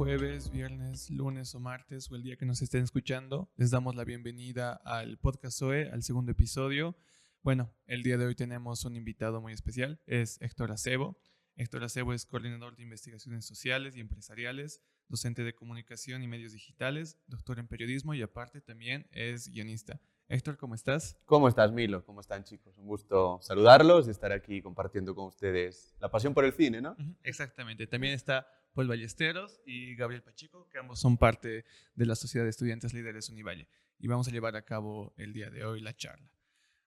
jueves, viernes, lunes o martes o el día que nos estén escuchando. Les damos la bienvenida al podcast SOE, al segundo episodio. Bueno, el día de hoy tenemos un invitado muy especial, es Héctor Acebo. Héctor Acebo es coordinador de investigaciones sociales y empresariales, docente de comunicación y medios digitales, doctor en periodismo y aparte también es guionista. Héctor, ¿cómo estás? ¿Cómo estás, Milo? ¿Cómo están, chicos? Un gusto saludarlos y estar aquí compartiendo con ustedes la pasión por el cine, ¿no? Exactamente. También está Paul Ballesteros y Gabriel Pachico, que ambos son parte de la Sociedad de Estudiantes Líderes Univalle. Y vamos a llevar a cabo el día de hoy la charla.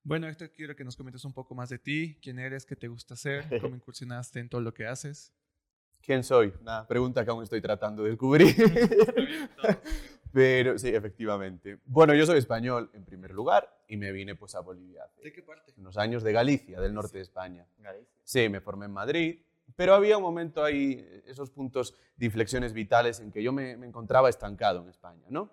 Bueno, Héctor, quiero que nos comentes un poco más de ti, quién eres, qué te gusta hacer, cómo incursionaste en todo lo que haces. ¿Quién soy? Una pregunta que aún estoy tratando de descubrir. Pero sí, efectivamente. Bueno, yo soy español en primer lugar y me vine pues a Bolivia. ¿De qué parte? Unos años de Galicia, del norte de España. Galicia. Sí, me formé en Madrid, pero había un momento ahí, esos puntos de inflexiones vitales en que yo me, encontraba estancado en España, ¿no?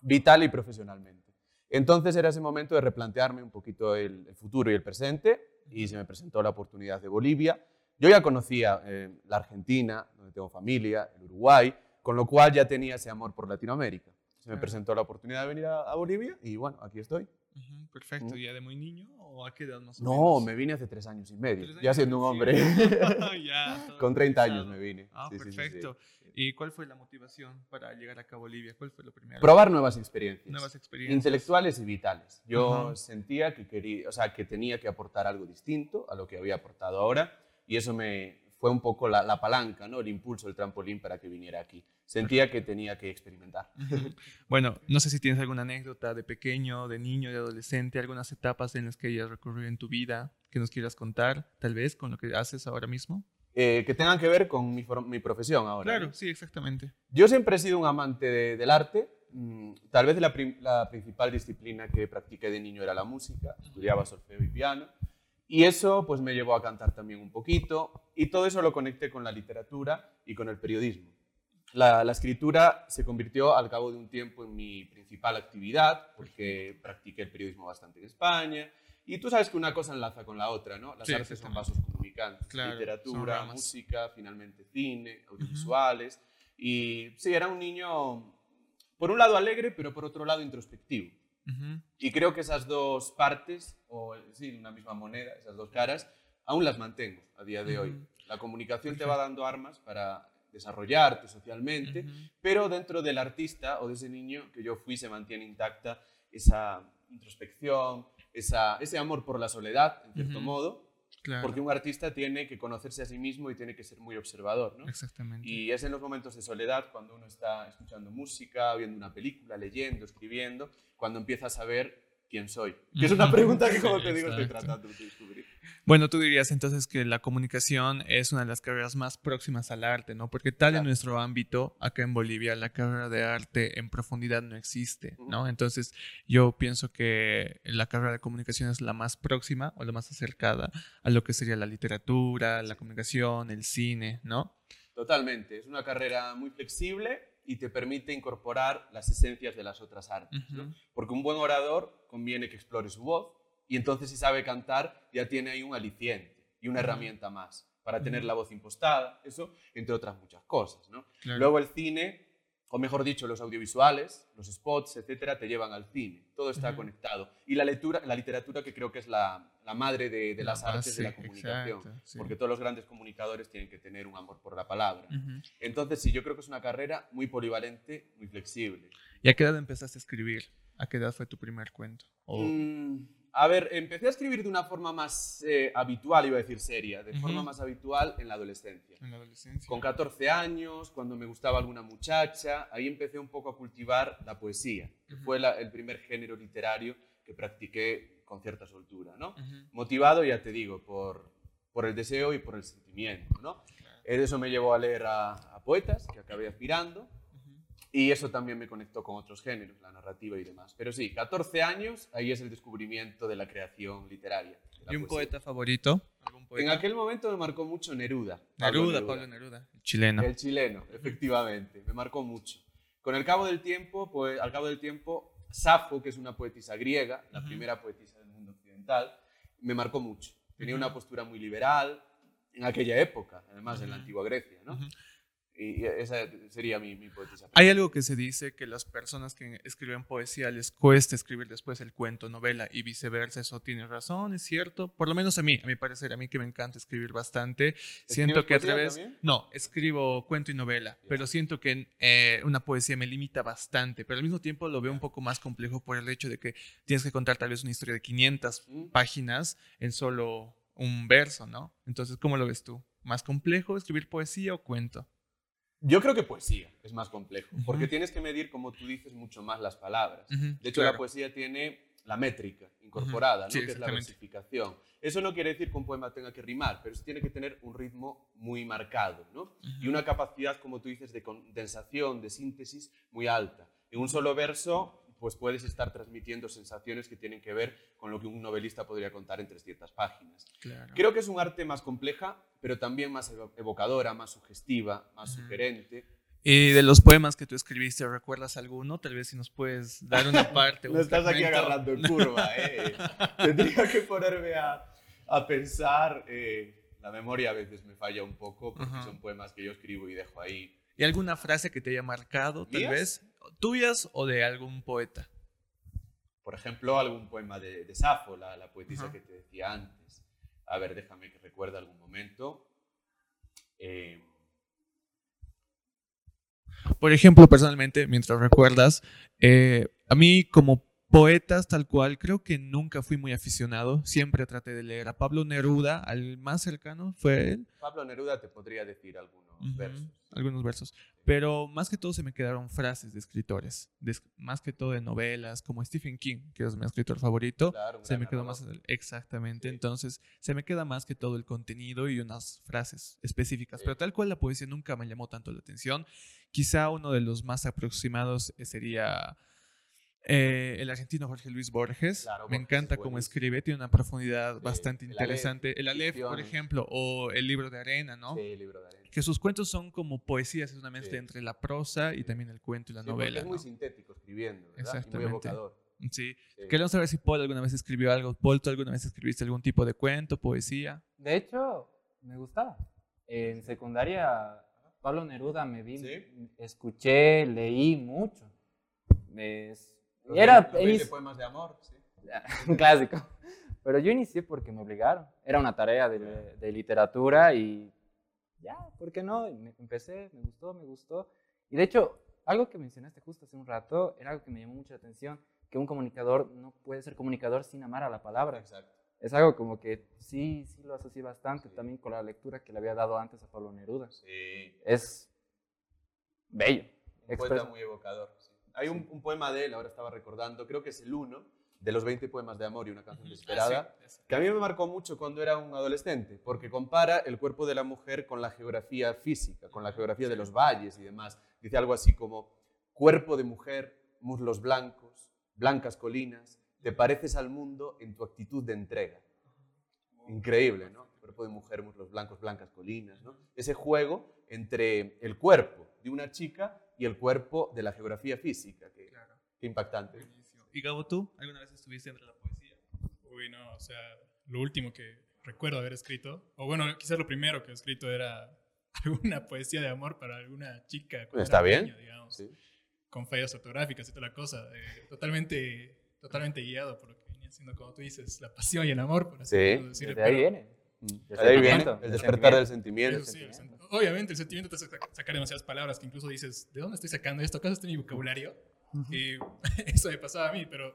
Vital y profesionalmente. Entonces era ese momento de replantearme un poquito el, futuro y el presente y se me presentó la oportunidad de Bolivia. Yo ya conocía eh, la Argentina, donde tengo familia, el Uruguay, con lo cual ya tenía ese amor por Latinoamérica. Se me presentó la oportunidad de venir a Bolivia y bueno, aquí estoy perfecto. ¿Ya de muy niño o a qué edad más o No, me vine hace tres años y medio, ya siendo un hombre. Con 30 años me vine. Ah, perfecto. ¿Y cuál fue la motivación para llegar acá a Bolivia? ¿Cuál fue lo primero? Probar nuevas experiencias. Nuevas experiencias. Intelectuales y vitales. Yo sentía que, quería, o sea, que tenía que aportar algo distinto a lo que había aportado ahora y eso me, fue un poco la, palanca, ¿no? el impulso, el trampolín para que viniera aquí. Sentía que tenía que experimentar. Bueno, no sé si tienes alguna anécdota de pequeño, de niño, de adolescente, algunas etapas en las que hayas recorrido en tu vida que nos quieras contar, tal vez, con lo que haces ahora mismo. Eh, que tengan que ver con mi, mi profesión ahora. Claro, sí, exactamente. Yo siempre he sido un amante del arte. Mm, tal vez la, la principal disciplina que practiqué de niño era la música. Estudiaba solfeo y piano. Y eso pues me llevó a cantar también un poquito y todo eso lo conecté con la literatura y con el periodismo. La, escritura se convirtió al cabo de un tiempo en mi principal actividad porque practiqué el periodismo bastante en España. Y tú sabes que una cosa enlaza con la otra, ¿no? Las artes son vasos comunicantes, literatura, música, finalmente cine, audiovisuales. Y sí, era un niño por un lado alegre pero por otro lado introspectivo. Y creo que esas dos partes, o sí, una misma moneda, esas dos caras, aún las mantengo a día de hoy. La comunicación te va dando armas para desarrollarte socialmente, pero dentro del artista o de ese niño que yo fui se mantiene intacta esa introspección, esa, ese amor por la soledad, en cierto modo, porque un artista tiene que conocerse a sí mismo y tiene que ser muy observador, ¿no? Exactamente. Y es en los momentos de soledad, cuando uno está escuchando música, viendo una película, leyendo, escribiendo, cuando empiezas a ver quién soy. Que es una pregunta que, como te digo, estoy tratando de descubrir. Bueno, tú dirías entonces que la comunicación es una de las carreras más próximas al arte, ¿no? Porque tal en nuestro ámbito, acá en Bolivia, la carrera de arte en profundidad no existe, ¿no? Entonces, yo pienso que la carrera de comunicación es la más próxima o la más acercada a lo que sería la literatura, la comunicación, el cine, ¿no? Totalmente. Es una carrera muy flexible y te permite incorporar las esencias de las otras artes. Porque un buen orador conviene que explore su voz y entonces si sabe cantar ya tiene ahí un aliciente y una herramienta más para tener la voz impostada, eso entre otras muchas cosas. Luego el cine o mejor dicho, los audiovisuales, los spots, etcétera, te llevan al cine. Todo está conectado. Y la, lectura, la literatura, que creo que es la, la madre de, de las artes de la comunicación, porque todos los grandes comunicadores tienen que tener un amor por la palabra. Entonces, sí, yo creo que es una carrera muy polivalente, muy flexible. ¿Y a qué edad empezaste a escribir? ¿A qué edad fue tu primer cuento? Mm, a ver, empecé a escribir de una forma más eh, habitual, iba a decir seria, de forma más habitual en la adolescencia. En la adolescencia. Con 14 años, cuando me gustaba alguna muchacha, ahí empecé un poco a cultivar la poesía, que fue el primer género literario que practiqué con cierta soltura, ¿no? Motivado, ya te digo, por, por el deseo y por el sentimiento, ¿no? Eso me llevó a leer a, poetas, que acabé aspirando, Y eso también me conectó con otros géneros, la narrativa y demás. Pero sí, 14 años, ahí es el descubrimiento de la creación literaria. la ¿Y un poesía. poeta favorito? ¿Algún En aquel momento me marcó mucho Neruda. Pablo Neruda, Pablo Neruda. el Chileno. El chileno, efectivamente, me marcó mucho. Con el cabo del tiempo, pues al cabo del tiempo, Safo, que es una poetisa griega, la primera poetisa del mundo occidental, me marcó mucho. Tenía una postura muy liberal en aquella época, además en la antigua Grecia, ¿no? Y esa sería mi. Hay algo que se dice que las personas que escriben poesía les cuesta escribir después el cuento, novela y viceversa. Eso tiene razón, es cierto. Por lo menos a mí, a mi parecer, a mí que me encanta escribir bastante. Siento que a través... también? No, escribo cuento y novela, pero siento que eh, una poesía me limita bastante, pero al mismo tiempo lo veo un poco más complejo por el hecho de que tienes que contar tal vez una historia de 500 Mm. páginas en solo un verso, ¿no? Entonces, ¿cómo lo ves tú? ¿Más complejo escribir poesía o cuento? Yo creo que poesía es más complejo, porque tienes que medir, como tú dices, mucho más las palabras. De hecho, claro. la poesía tiene la métrica incorporada, Sí, ¿no? que es la versificación. Eso no quiere decir que un poema tenga que rimar, pero sí tiene que tener un ritmo muy marcado ¿no? y una capacidad, como tú dices, de condensación, de síntesis muy alta. En un solo verso, pues puedes estar transmitiendo sensaciones que tienen que ver con lo que un novelista podría contar en 300 páginas. Claro. Creo que es un arte más compleja, pero también más evo- evocadora, más sugestiva, más Ujú. sugerente. Y de los poemas que tú escribiste, ¿recuerdas alguno? Tal vez si nos puedes dar una parte. Lo un estás aquí agarrando en curva, ¿eh? Tendría que ponerme a, a pensar. eh, la memoria a veces me falla un poco porque Ajá. son poemas que yo escribo y dejo ahí. ¿Y alguna frase que te haya marcado, tal vez? ¿Tuyas o de algún poeta? Por ejemplo, algún poema de, de Safo, la, la poetisa Ajá. que te decía antes. A ver, déjame que recuerde algún momento. Eh, Por ejemplo, personalmente, mientras recuerdas, eh, a mí como poetas tal cual, creo que nunca fui muy aficionado. Siempre traté de leer a Pablo Neruda, al más cercano fue él. Pablo Neruda te podría decir algunos Ujú, versos. Algunos versos. Pero más que todo se me quedaron frases de escritores. de más que todo de novelas, como Stephen King, que es mi escritor favorito. Claro, se me quedó más en el- exactamente. Sí. Entonces, se me queda más que todo el contenido y unas frases específicas. Sí. Pero tal cual la poesía nunca me llamó tanto la atención. Quizá uno de los más aproximados eh, sería eh, el argentino Jorge Luis Borges. Claro, me Borges encanta es cómo escribe, tiene una profundidad Sí, bastante el Aleph, interesante. El Aleph, por ejemplo, o el libro de arena, ¿no? Sí, libro de arena. Que sus cuentos son como poesías, es una mezcla Sí. entre la prosa y también el cuento y la Sí, novela. Es muy ¿no? sintético escribiendo, ¿verdad? Y Exactamente. muy evocador. Sí. Sí. Queremos saber si Paul alguna vez escribió algo. Paul, ¿tú alguna vez escribiste algún tipo de cuento, poesía? De hecho, me gustaba. En secundaria, Pablo Neruda me vi, ¿Sí? escuché, leí mucho. Es- Los era los 20 inici- poemas de amor, sí. un clásico. Pero yo inicié porque me obligaron. Era una tarea de, de literatura y ya, ¿por qué no? Y me- empecé, me gustó, me gustó. Y de hecho, algo que mencionaste justo hace un rato era algo que me llamó mucho la atención, que un comunicador no puede ser comunicador sin amar a la palabra. Exacto. Es algo como que sí, sí lo asocié bastante Sí. también con la lectura que le había dado antes a Pablo Neruda. Sí. Es bello. Un poeta muy evocador. sí. Hay un, un poema de él, ahora estaba recordando, creo que es el uno, de los 20 poemas de amor y una canción desesperada, Ah, sí. que a mí me marcó mucho cuando era un adolescente, porque compara el cuerpo de la mujer con la geografía física, con la geografía de los valles y demás. Dice algo así como, cuerpo de mujer, muslos blancos, blancas colinas, te pareces al mundo en tu actitud de entrega. Increíble, ¿no? Cuerpo de mujer, muslos blancos, blancas colinas, ¿no? Ese juego entre el cuerpo de una chica y el cuerpo de la geografía física, que, Claro. que impactante. ¿Y Gabo, tú alguna vez estuviste entre la poesía? Uy, no, o sea, lo último que recuerdo haber escrito, o bueno, quizás lo primero que he escrito era alguna poesía de amor para alguna chica. Está bien. pequeño, digamos, Sí. Con fallas ortográficas y toda la cosa. eh, totalmente, totalmente guiado por lo que venía siendo, como tú dices, la pasión y el amor, por así Sí. decirlo. Desde ahí viene. El Ahí viene el el despertar del sentimiento. Eso sí, el sen- obviamente el sentimiento te hace saca- sacar demasiadas palabras que incluso dices, ¿de dónde estoy sacando esto? ¿Acaso está en mi vocabulario? Y eso me pasaba a mí, pero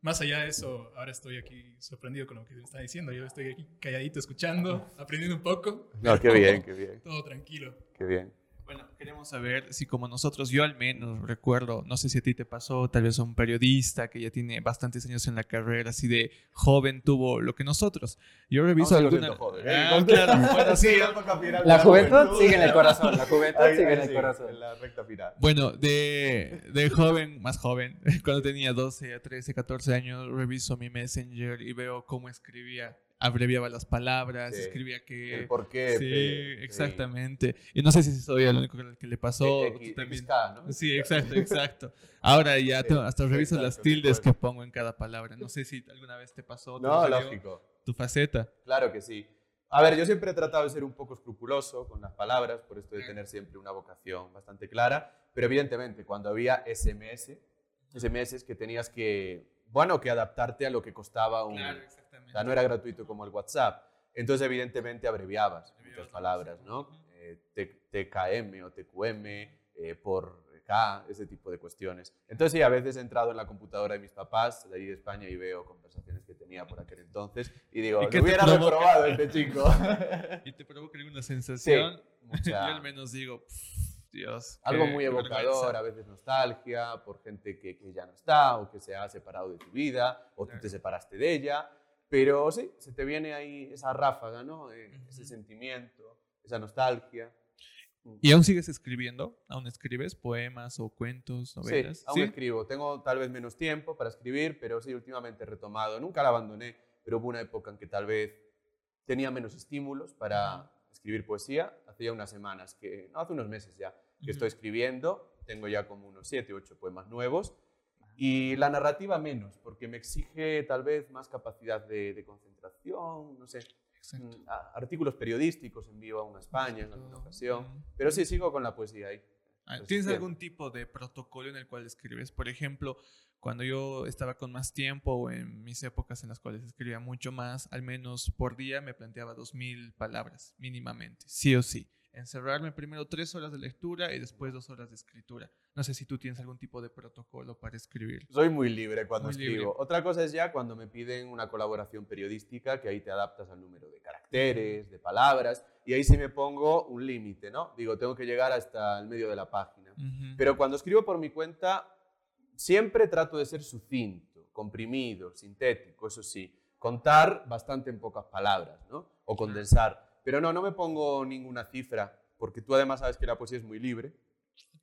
más allá de eso, ahora estoy aquí sorprendido con lo que me está diciendo. Yo estoy aquí calladito escuchando, aprendiendo un poco. No, qué bien, qué bien, Todo tranquilo. qué bien. Bueno, queremos saber si como nosotros, yo al menos recuerdo, no sé si a ti te pasó, tal vez a un periodista que ya tiene bastantes años en la carrera, así de joven tuvo lo que nosotros. Yo reviso alguna... joven, ¿eh? Ah, claro, bueno, sí, La juventud juventud. sigue en el corazón, la juventud Ahí- sigue en el sí, corazón. En la recta final. Bueno, de, de joven, más joven, cuando tenía 12, 13, 14 años, reviso mi Messenger y veo cómo escribía, abreviaba las palabras, Sí. escribía que... El por qué. Sí, pe- exactamente. Y no sé si soy el único que le pasó. X- tú también. XK, ¿no? Sí, exacto, exacto. Ahora ya Sí, hasta reviso las exacto, tildes sí, que pongo en cada palabra. No sé si alguna vez te pasó. te No, sucedió lógico. Tu faceta. Claro que sí. A ver, yo siempre he tratado de ser un poco escrupuloso con las palabras, por esto de tener siempre una vocación bastante clara, pero evidentemente cuando había SMS, SMS que tenías que, bueno, que adaptarte a lo que costaba un... exactamente. O sea, no era gratuito como el WhatsApp. Entonces, evidentemente, abreviabas muchas palabras, ¿no? Eh, TKM o TQM eh, por K, ese tipo de cuestiones. Entonces, sí, a veces he entrado en la computadora de mis papás, de ahí de España, y veo conversaciones que tenía por aquel entonces, y digo, ¿Y ¿lo qué te hubiera reprobado este chico? ¿Y te provoca alguna sensación? mucha- Yo al menos digo, "Pff, Dios. Algo muy evocador, vergüenza". a veces nostalgia, por gente que, que ya no está o que se ha separado de tu vida o tú Claro. te separaste de ella. Pero sí, se te viene ahí esa ráfaga, ¿no? Eh, Ese sentimiento, esa nostalgia. ¿Y aún sigues escribiendo? ¿Aún escribes poemas o cuentos, novelas? Sí, aún escribo. Tengo tal vez menos tiempo para escribir, pero sí, últimamente he retomado. Nunca la abandoné, pero hubo una época en que tal vez tenía menos estímulos para escribir poesía. Hace ya unas semanas, que, no, hace unos meses ya, que estoy escribiendo. Tengo ya como unos 7, 8 poemas nuevos. Y la narrativa menos, porque me exige tal vez más capacidad de, de concentración, no sé, Exacto. mm, artículos periodísticos envío a una España en alguna ocasión. Pero sí, sigo con la poesía ahí. Ah, ¿Tienes algún tipo de protocolo en el cual escribes? Por ejemplo, cuando yo estaba con más tiempo o en mis épocas en las cuales escribía mucho más, al menos por día me planteaba 2.000 palabras mínimamente, sí o sí. Encerrarme primero tres horas de lectura y después dos horas de escritura. No sé si tú tienes algún tipo de protocolo para escribir. Soy muy libre cuando Muy escribo. libre. Otra cosa es ya cuando me piden una colaboración periodística, que ahí te adaptas al número de caracteres, de palabras, y ahí sí me pongo un límite, ¿no? Digo, tengo que llegar hasta el medio de la página. Pero cuando escribo por mi cuenta, siempre trato de ser sucinto, comprimido, sintético, eso sí. Contar bastante en pocas palabras, ¿no? O condensar. Pero no, no me pongo ninguna cifra, porque tú además sabes que la poesía es muy libre.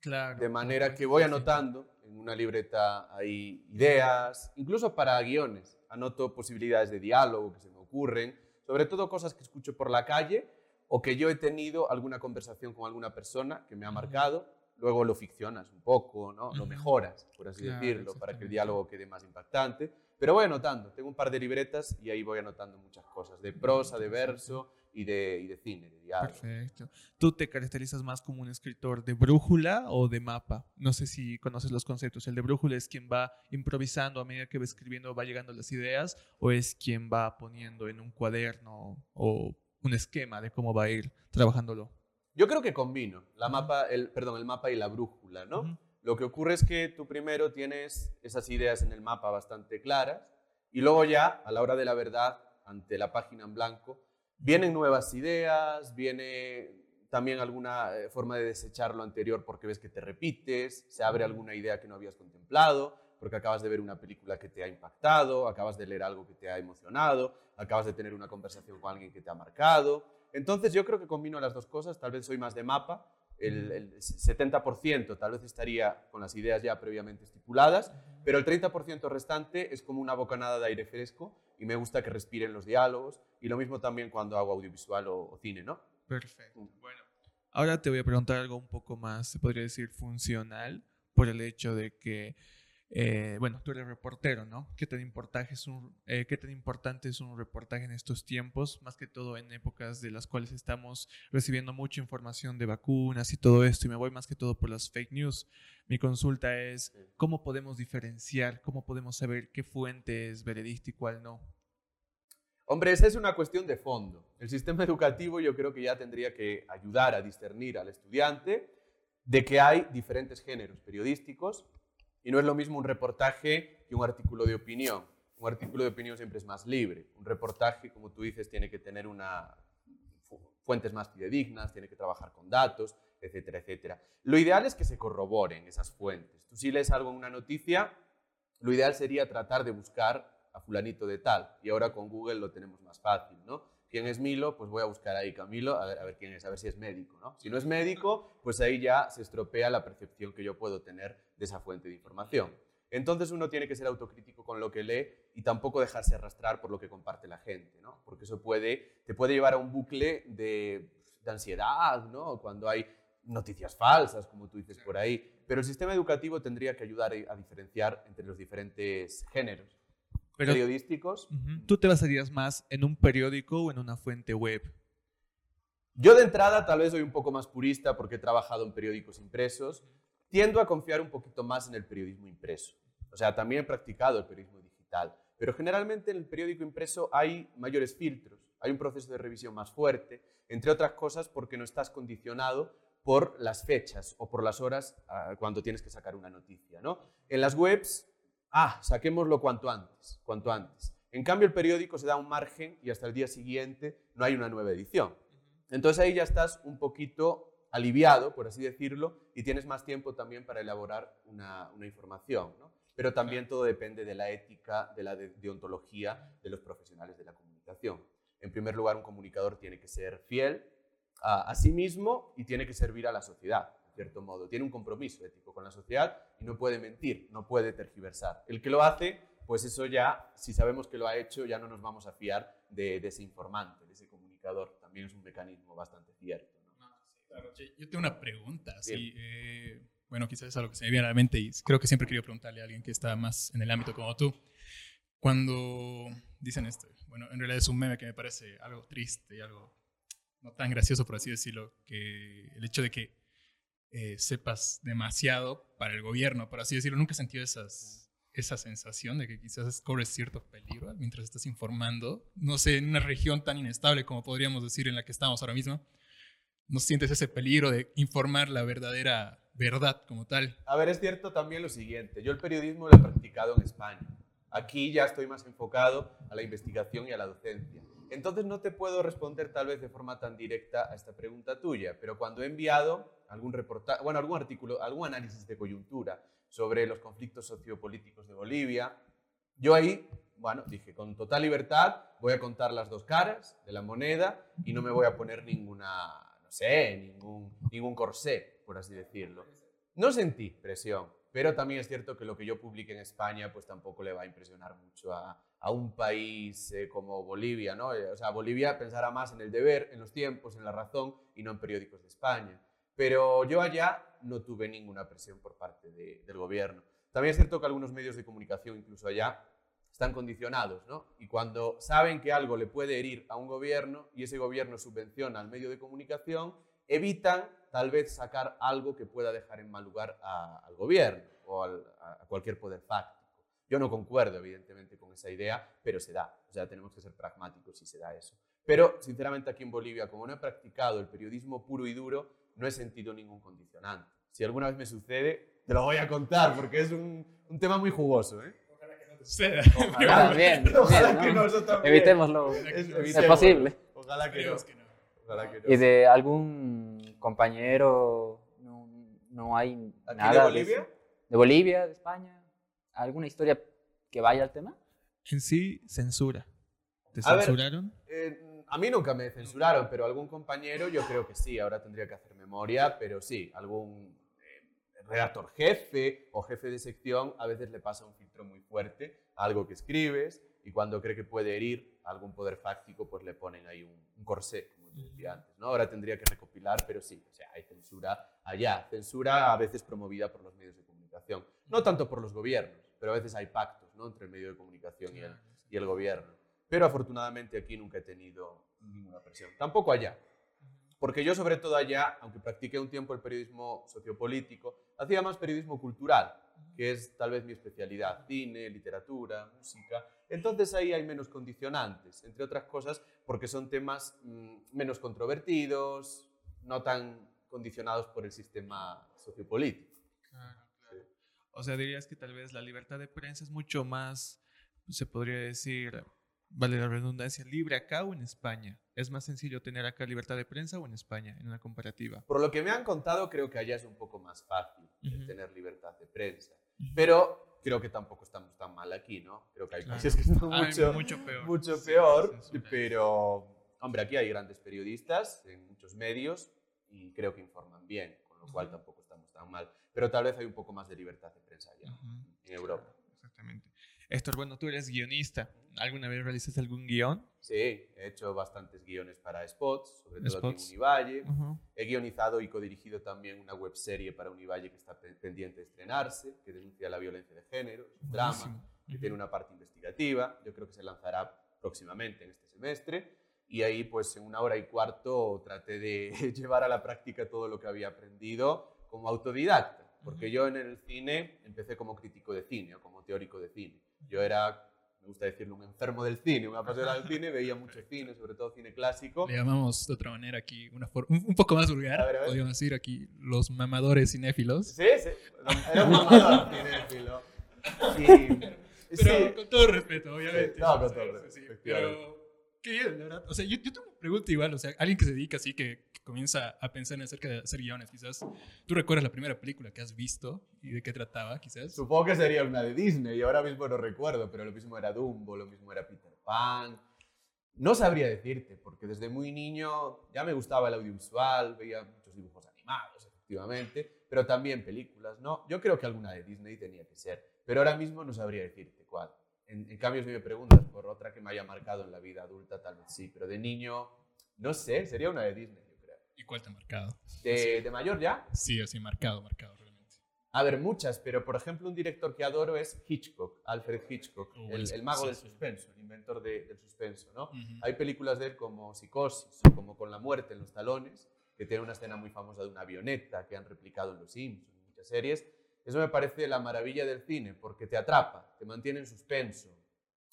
claro. De manera que voy anotando en una libreta ahí ideas, incluso para guiones. Anoto posibilidades de diálogo que se me ocurren, sobre todo cosas que escucho por la calle o que yo he tenido alguna conversación con alguna persona que me ha marcado. Luego lo ficcionas un poco, ¿no? lo mejoras, por así Claro, decirlo, para que el diálogo quede más impactante. Pero voy anotando, tengo un par de libretas y ahí voy anotando muchas cosas, de prosa, de verso y de, y de cine, de diálogo. Perfecto. ¿Tú te caracterizas más como un escritor de brújula o de mapa? No sé si conoces los conceptos. ¿El de brújula es quien va improvisando a medida que va escribiendo, va llegando las ideas? ¿O es quien va poniendo en un cuaderno o un esquema de cómo va a ir trabajándolo? Yo creo que combino la mapa, el, perdón, el mapa y la brújula, ¿no? Lo que ocurre es que tú primero tienes esas ideas en el mapa bastante claras y luego ya, a la hora de la verdad, ante la página en blanco, vienen nuevas ideas, viene también alguna eh, forma de desechar lo anterior porque ves que te repites, se abre alguna idea que no habías contemplado, porque acabas de ver una película que te ha impactado, acabas de leer algo que te ha emocionado, acabas de tener una conversación con alguien que te ha marcado. Entonces yo creo que combino las dos cosas, tal vez soy más de mapa, el, el 70% tal vez estaría con las ideas ya previamente estipuladas, pero el 30% restante es como una bocanada de aire fresco y me gusta que respiren los diálogos y lo mismo también cuando hago audiovisual o, o cine, ¿no? Perfecto. Mm. Bueno, ahora te voy a preguntar algo un poco más, se podría decir, funcional, por el hecho de que, eh, bueno, tú eres reportero, ¿no? ¿Qué tan, importante es un, eh, ¿Qué tan importante es un reportaje en estos tiempos? Más que todo en épocas de las cuales estamos recibiendo mucha información de vacunas y todo esto, y me voy más que todo por las fake news. Mi consulta es. ¿cómo podemos diferenciar, cómo podemos saber qué fuente es veredicta y cuál no? Hombre, esa es una cuestión de fondo. El sistema educativo yo creo que ya tendría que ayudar a discernir al estudiante de que hay diferentes géneros periodísticos y no es lo mismo un reportaje que un artículo de opinión. Un artículo de opinión siempre es más libre. Un reportaje, como tú dices, tiene que tener una, fu- fuentes más fidedignas, tiene que trabajar con datos, etcétera, etcétera. Lo ideal es que se corroboren esas fuentes. Tú si lees algo en una noticia, lo ideal sería tratar de buscar a fulanito de tal. Y ahora con Google lo tenemos más fácil, ¿no? ¿Quién es Milo? Pues voy a buscar ahí Camilo, a ver, a ver quién es, a ver si es médico, ¿no? Si no es médico, pues ahí ya se estropea la percepción que yo puedo tener de esa fuente de información. Entonces uno tiene que ser autocrítico con lo que lee y tampoco dejarse arrastrar por lo que comparte la gente, ¿no? Porque eso puede, te puede llevar a un bucle de, de ansiedad, ¿no? Cuando hay noticias falsas, como tú dices por ahí. Pero el sistema educativo tendría que ayudar a diferenciar entre los diferentes géneros Pero periodísticos. tú te basarías más en un periódico o en una fuente web. Yo de entrada tal vez soy un poco más purista porque he trabajado en periódicos impresos. Tiendo a confiar un poquito más en el periodismo impreso. O sea, también he practicado el periodismo digital. Pero generalmente en el periódico impreso hay mayores filtros, hay un proceso de revisión más fuerte, entre otras cosas porque no estás condicionado por las fechas o por las horas ah, cuando tienes que sacar una noticia. ¿no? En las webs, ah, saquémoslo cuanto antes, cuanto antes. En cambio, el periódico se da un margen y hasta el día siguiente no hay una nueva edición. Entonces ahí ya estás un poquito aliviado, por así decirlo, y tienes más tiempo también para elaborar una, una información. ¿no? Pero también todo depende de la ética, de la de- deontología de los profesionales de la comunicación. En primer lugar, un comunicador tiene que ser fiel a, a sí mismo y tiene que servir a la sociedad, cierto modo. Tiene un compromiso ético con la sociedad y no puede mentir, no puede tergiversar. El que lo hace, pues eso ya, si sabemos que lo ha hecho, ya no nos vamos a fiar de, de ese informante, de ese comunicador. También es un mecanismo bastante cierto. ¿no? Claro, che, yo tengo una pregunta, sí. eh, bueno, quizás es algo que se me viene a la mente y creo que siempre querido preguntarle a alguien que está más en el ámbito como tú. Cuando dicen esto, bueno, en realidad es un meme que me parece algo triste y algo no tan gracioso, por así decirlo, que el hecho de que eh, sepas demasiado para el gobierno, por así decirlo, nunca he sentido esa sensación de que quizás corres cierto peligro mientras estás informando. No sé, en una región tan inestable como podríamos decir en la que estamos ahora mismo, no sientes ese peligro de informar la verdadera verdad como tal. A ver, es cierto también lo siguiente. Yo el periodismo lo he practicado en España. Aquí ya estoy más enfocado a la investigación y a la docencia. Entonces no te puedo responder tal vez de forma tan directa a esta pregunta tuya, pero cuando he enviado algún reportaje, bueno, algún artículo, algún análisis de coyuntura sobre los conflictos sociopolíticos de Bolivia, yo ahí, bueno, dije, con total libertad voy a contar las dos caras de la moneda y no me voy a poner ninguna, no sé, ningún, ningún corsé, por así decirlo. No sentí presión, pero también es cierto que lo que yo publique en España pues tampoco le va a impresionar mucho a, a un país eh, como Bolivia, ¿no? Eh, O sea, Bolivia pensará más en el deber, en los tiempos, en la razón y no en periódicos de España. Pero yo allá no tuve ninguna presión por parte de- del gobierno. También es cierto que algunos medios de comunicación, incluso allá, están condicionados, ¿no? Y cuando saben que algo le puede herir a un gobierno y ese gobierno subvenciona al medio de comunicación, evitan tal vez sacar algo que pueda dejar en mal lugar al gobierno o al- a, cualquier poder fáctico. Yo no concuerdo, evidentemente, con esa idea, pero se da. O sea, tenemos que ser pragmáticos si se da eso. Pero, sinceramente, aquí en Bolivia, como no he practicado el periodismo puro y duro, no he sentido ningún condicionante. Si alguna vez me sucede, te lo voy a contar, porque es un, un tema muy jugoso, ¿eh? Ojalá que no te suceda. Ojalá, bien, bien, Ojalá que ¿no? eso también. Evitémoslo. Es, Es evitémoslo. posible. Ojalá que no. Que no. Ojalá que no. ¿Y de algún compañero no, no hay ¿Aquí nada? de de Bolivia? eso? ¿De Bolivia, de España? ¿Alguna historia que vaya al tema? En sí, censura. ¿Te A ver, censuraron? Eh, a mí nunca me censuraron, pero algún compañero yo creo que sí. Ahora tendría que hacer memoria, pero sí, algún eh, redactor jefe o jefe de sección a veces le pasa un filtro muy fuerte a algo que escribes y cuando cree que puede herir a algún poder fáctico, pues le ponen ahí un, un corsé, como te decía antes. ¿no? Ahora tendría que recopilar, pero sí, o sea, hay censura allá. Censura a veces promovida por los medios de comunicación. No tanto por los gobiernos, pero a veces hay pactos ¿no? entre el medio de comunicación y el, y el gobierno. Pero afortunadamente aquí nunca he tenido ninguna presión. Tampoco allá. Porque yo sobre todo allá, aunque practiqué un tiempo el periodismo sociopolítico, hacía más periodismo cultural, que es tal vez mi especialidad, cine, literatura, música. Entonces ahí hay menos condicionantes, entre otras cosas porque son temas mm, menos controvertidos, no tan condicionados por el sistema sociopolítico. O sea, dirías que tal vez la libertad de prensa es mucho más, se podría decir, vale la redundancia, libre acá o en España? ¿Es más sencillo tener acá libertad de prensa o en España, en una comparativa? Por lo que me han contado, creo que allá es un poco más fácil Ujú. tener libertad de prensa. Pero creo que tampoco estamos tan mal aquí, ¿no? Creo que hay Claro. países que están mucho, mucho peor. mucho peor, pero, hombre, aquí hay grandes periodistas en muchos medios y creo que informan bien, con lo cual Ujú. tampoco estamos tan mal. Pero tal vez hay un poco más de libertad de prensa allá, Ujú. en Europa. Exactamente. Héctor, bueno, tú eres guionista. ¿Alguna vez realizaste algún guion? Sí, he hecho bastantes guiones para spots, sobre todo aquí Spots. en Univalle. Ujú. He guionizado y codirigido también una webserie para Univalle que está pe- pendiente de estrenarse, que denuncia la violencia de género, es un drama, Buenísimo. que Ujú. tiene una parte investigativa. Yo creo que se lanzará próximamente en este semestre. Y ahí, pues en una hora y cuarto, traté de llevar a la práctica todo lo que había aprendido como autodidacta. Porque yo en el cine empecé como crítico de cine o como teórico de cine. Yo era, me gusta decirlo, un enfermo del cine, un apasionado del cine, veía mucho cine, sobre todo cine clásico. Le llamamos de otra manera aquí, una un, un poco más vulgar, A ver, a ver. podríamos decir aquí, los mamadores cinéfilos. Sí, sí. Era un mamador cinéfilo. Y, Pero sí. con todo respeto, obviamente. Sí, no, con todo respeto, sí. Pero, qué bien, la verdad. O sea, yo, yo tengo una pregunta igual, o sea, alguien que se dedica así, que, que comienza a pensar en acerca de hacer guiones, quizás. ¿Tú recuerdas la primera película que has visto y de qué trataba, quizás? Supongo que sería una de Disney, y ahora mismo no recuerdo, pero lo mismo era Dumbo, lo mismo era Peter Pan. No sabría decirte, porque desde muy niño ya me gustaba el audiovisual, veía muchos dibujos animados, efectivamente, pero también películas, ¿no? Yo creo que alguna de Disney tenía que ser, pero ahora mismo no sabría decirte cuál. En, en cambio, si me preguntas por otra que me haya marcado en la vida adulta, tal vez sí, pero de niño, no sé, sería una de Disney, yo creo. ¿Y cuál te ha marcado? ¿De, de mayor ya? Sí, así, marcado, marcado, realmente. A ver, muchas, pero por ejemplo, un director que adoro es Hitchcock, Alfred Hitchcock, Oh, el, el mago sí, del sí. suspenso, el inventor de- del suspenso, ¿no? Ujú. Hay películas de él como Psicosis o como Con la muerte en los talones, que tiene una escena muy famosa de una avioneta que han replicado en Los Simpsons, en muchas series. Eso me parece la maravilla del cine, porque te atrapa, te mantiene en suspenso.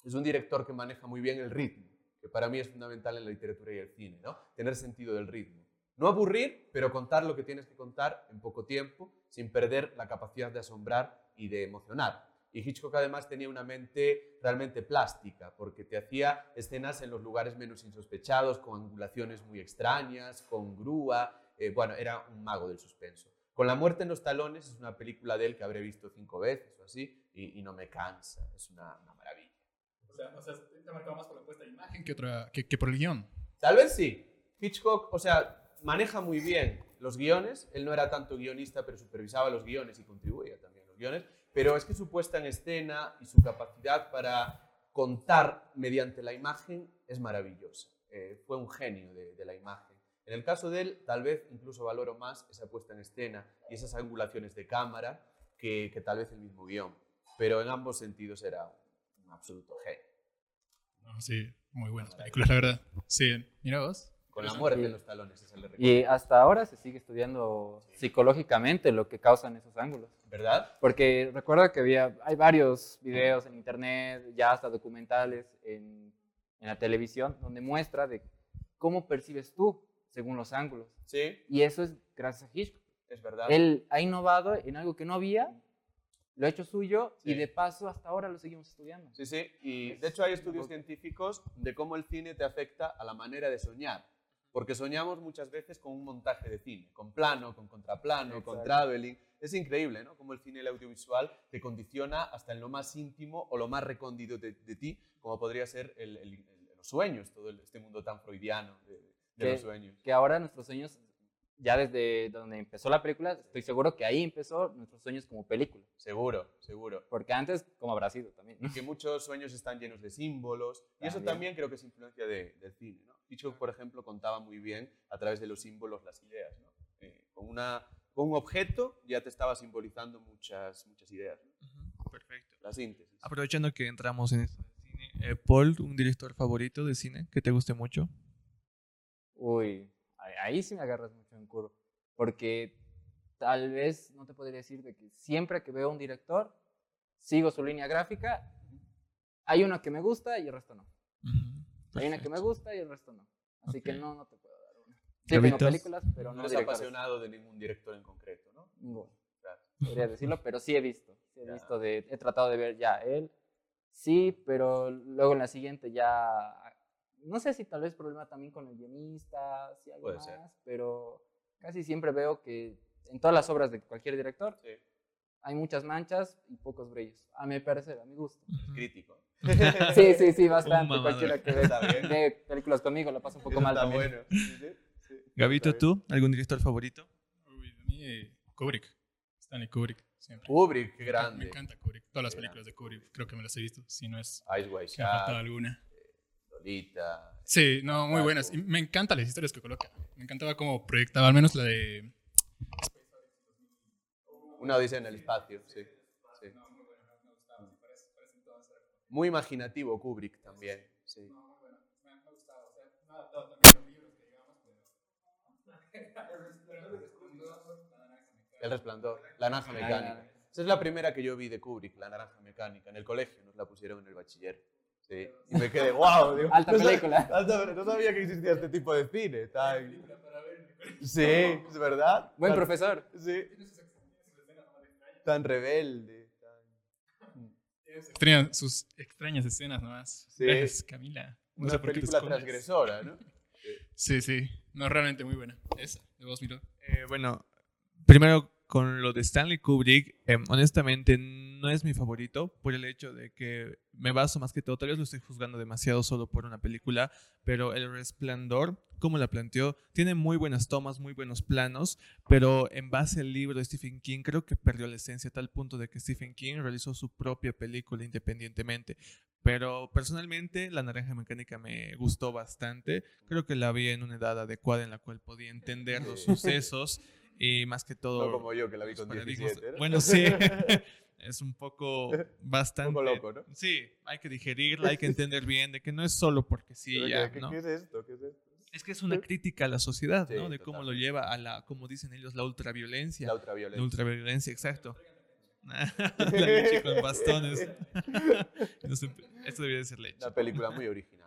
Es un director que maneja muy bien el ritmo, que para mí es fundamental en la literatura y el cine, ¿no? Tener sentido del ritmo. No aburrir, pero contar lo que tienes que contar en poco tiempo, sin perder la capacidad de asombrar y de emocionar. Y Hitchcock además tenía una mente realmente plástica, porque te hacía escenas en los lugares menos insospechados, con angulaciones muy extrañas, con grúa. eh, bueno, era un mago del suspenso. Con la muerte en los talones es una película de él que habré visto cinco veces o así, y, y no me cansa, es una, una maravilla. O sea, o sea, te marcado más por la puesta de imagen que, otra, que, que por el guion. Tal vez sí. Hitchcock, o sea, maneja muy bien los guiones. Él no era tanto guionista, pero supervisaba los guiones y contribuía también a los guiones. Pero es que su puesta en escena y su capacidad para contar mediante la imagen es maravillosa. Eh, fue un genio de, de la imagen. En el caso de él, tal vez incluso valoro más esa puesta en escena y esas angulaciones de cámara que, que tal vez el mismo guion. Pero en ambos sentidos era un absoluto genio. No, sí, muy buenas películas, la verdad. Sí, mira vos. Con la muerte Y- en los talones, ese le recuerdo. Y hasta ahora se sigue estudiando psicológicamente lo que causan esos ángulos. ¿Verdad? Porque recuerdo que había, hay varios videos en internet, ya hasta documentales en, en la televisión, donde muestra de cómo percibes tú según los ángulos. Sí, Y eso es gracias a Hitchcock. es verdad. Él ha innovado en algo que no había, lo ha hecho suyo y de paso hasta ahora lo seguimos estudiando. Sí, sí. Y de hecho hay estudios científicos de cómo el cine te afecta a la manera de soñar. Porque soñamos muchas veces con un montaje de cine, con plano, con contraplano, con traveling. Es increíble, ¿no? Cómo el cine y el audiovisual te condiciona hasta en lo más íntimo o lo más recóndito de, de ti, como podría ser el- el- el- los sueños, todo este mundo tan freudiano de, de Que- los sueños. Que ahora nuestros sueños, ya desde donde empezó la película, estoy seguro que ahí empezó nuestros sueños como película. Seguro, seguro. Porque antes, como habrá sido también. ¿no? que muchos sueños están llenos de símbolos y eso También. también creo que es influencia de- del cine. ¿no? Hitchcock, por ejemplo, contaba muy bien a través de los símbolos las ideas. ¿no? Eh, con, una, con un objeto ya te estaba simbolizando muchas, muchas ideas. ¿no? Ujú, Perfecto. La síntesis. Aprovechando que entramos en esto del cine, eh, Paul, un director favorito de cine que te guste mucho. Uy, ahí, sí me agarras mucho en curva. Porque tal vez no te podría decir de que siempre que veo a un director, sigo su línea gráfica. Hay una que me gusta y el resto no. Hay una que me gusta y el resto no. Así que Ok. no, no te puedo dar una. Sí, tengo películas, pero no no eres apasionado de ningún director en concreto, ¿no? Ninguno, Claro. podría decirlo, pero sí he visto. Sí he Ya. visto de, he tratado de ver ya él, Sí, pero luego en la siguiente ya, no sé si tal vez problema también con el guionista, si algo Puede más, ser. pero casi siempre veo que en todas las obras de cualquier director Sí, hay muchas manchas y pocos brillos, a mi parecer, a mi gusto. crítico. Sí, sí, sí, bastante. Cualquiera que ve, películas conmigo la pasa un poco Eso mal está también. bueno. Sí. Gabito. ¿tú? ¿Algún director favorito? Eh, Kubrick. Stanley Kubrick, siempre. Kubrick, qué grande. Me encanta Kubrick. Todas las películas de Kubrick creo que me las he visto. Si no es Ice White que me ha faltado Shot, alguna. Lolita. Sí, no, muy Paco. buenas. Y me encantan las historias que coloca. Me encantaba cómo proyectaba, al menos la de. Una odisea en el espacio, sí. sí. Muy imaginativo Kubrick también, sí. El resplandor, la naranja mecánica. Esa es la primera que yo vi de Kubrick, la naranja mecánica. En el colegio nos la pusieron en el bachiller. Sí. Y me quedé, wow. digo, Alta no película. alta- no sabía que existía este tipo de cine. tan- Sí, es verdad. Buen Tan- profesor. Sí. Tan rebelde. tan- Tenía sus extrañas escenas nomás. Sí. Gracias, Camila. No Una película transgresora, ¿no? Sí, sí. No, realmente muy buena. Esa, de 2002. Eh, bueno, primero con lo de Stanley Kubrick, em, honestamente no es mi favorito por el hecho de que me baso más que todo, tal vez lo estoy juzgando demasiado solo por una película, pero El Resplandor, como la planteó, tiene muy buenas tomas, muy buenos planos, pero en base al libro de Stephen King creo que perdió la esencia a tal punto de que Stephen King realizó su propia película independientemente. Pero personalmente la naranja mecánica me gustó bastante. Creo que la vi en una edad adecuada en la cual podía entender los sucesos y más que todo... No como yo, que la vi con paradigmas. 17. ¿no? Bueno, sí. es un poco bastante... loco, ¿no? Sí, hay que digerirla, hay que entender bien de que no es solo porque sí, Pero ya, ¿qué, ¿no? ¿qué es esto? ¿Qué es esto? Es que es una crítica a la sociedad, Sí, ¿no? De cómo lo lleva a la, como dicen ellos, la ultraviolencia. La La ultraviolencia. ultraviolencia, exacto. la leche con bastones. Esto debería de ser leche. Una película muy original.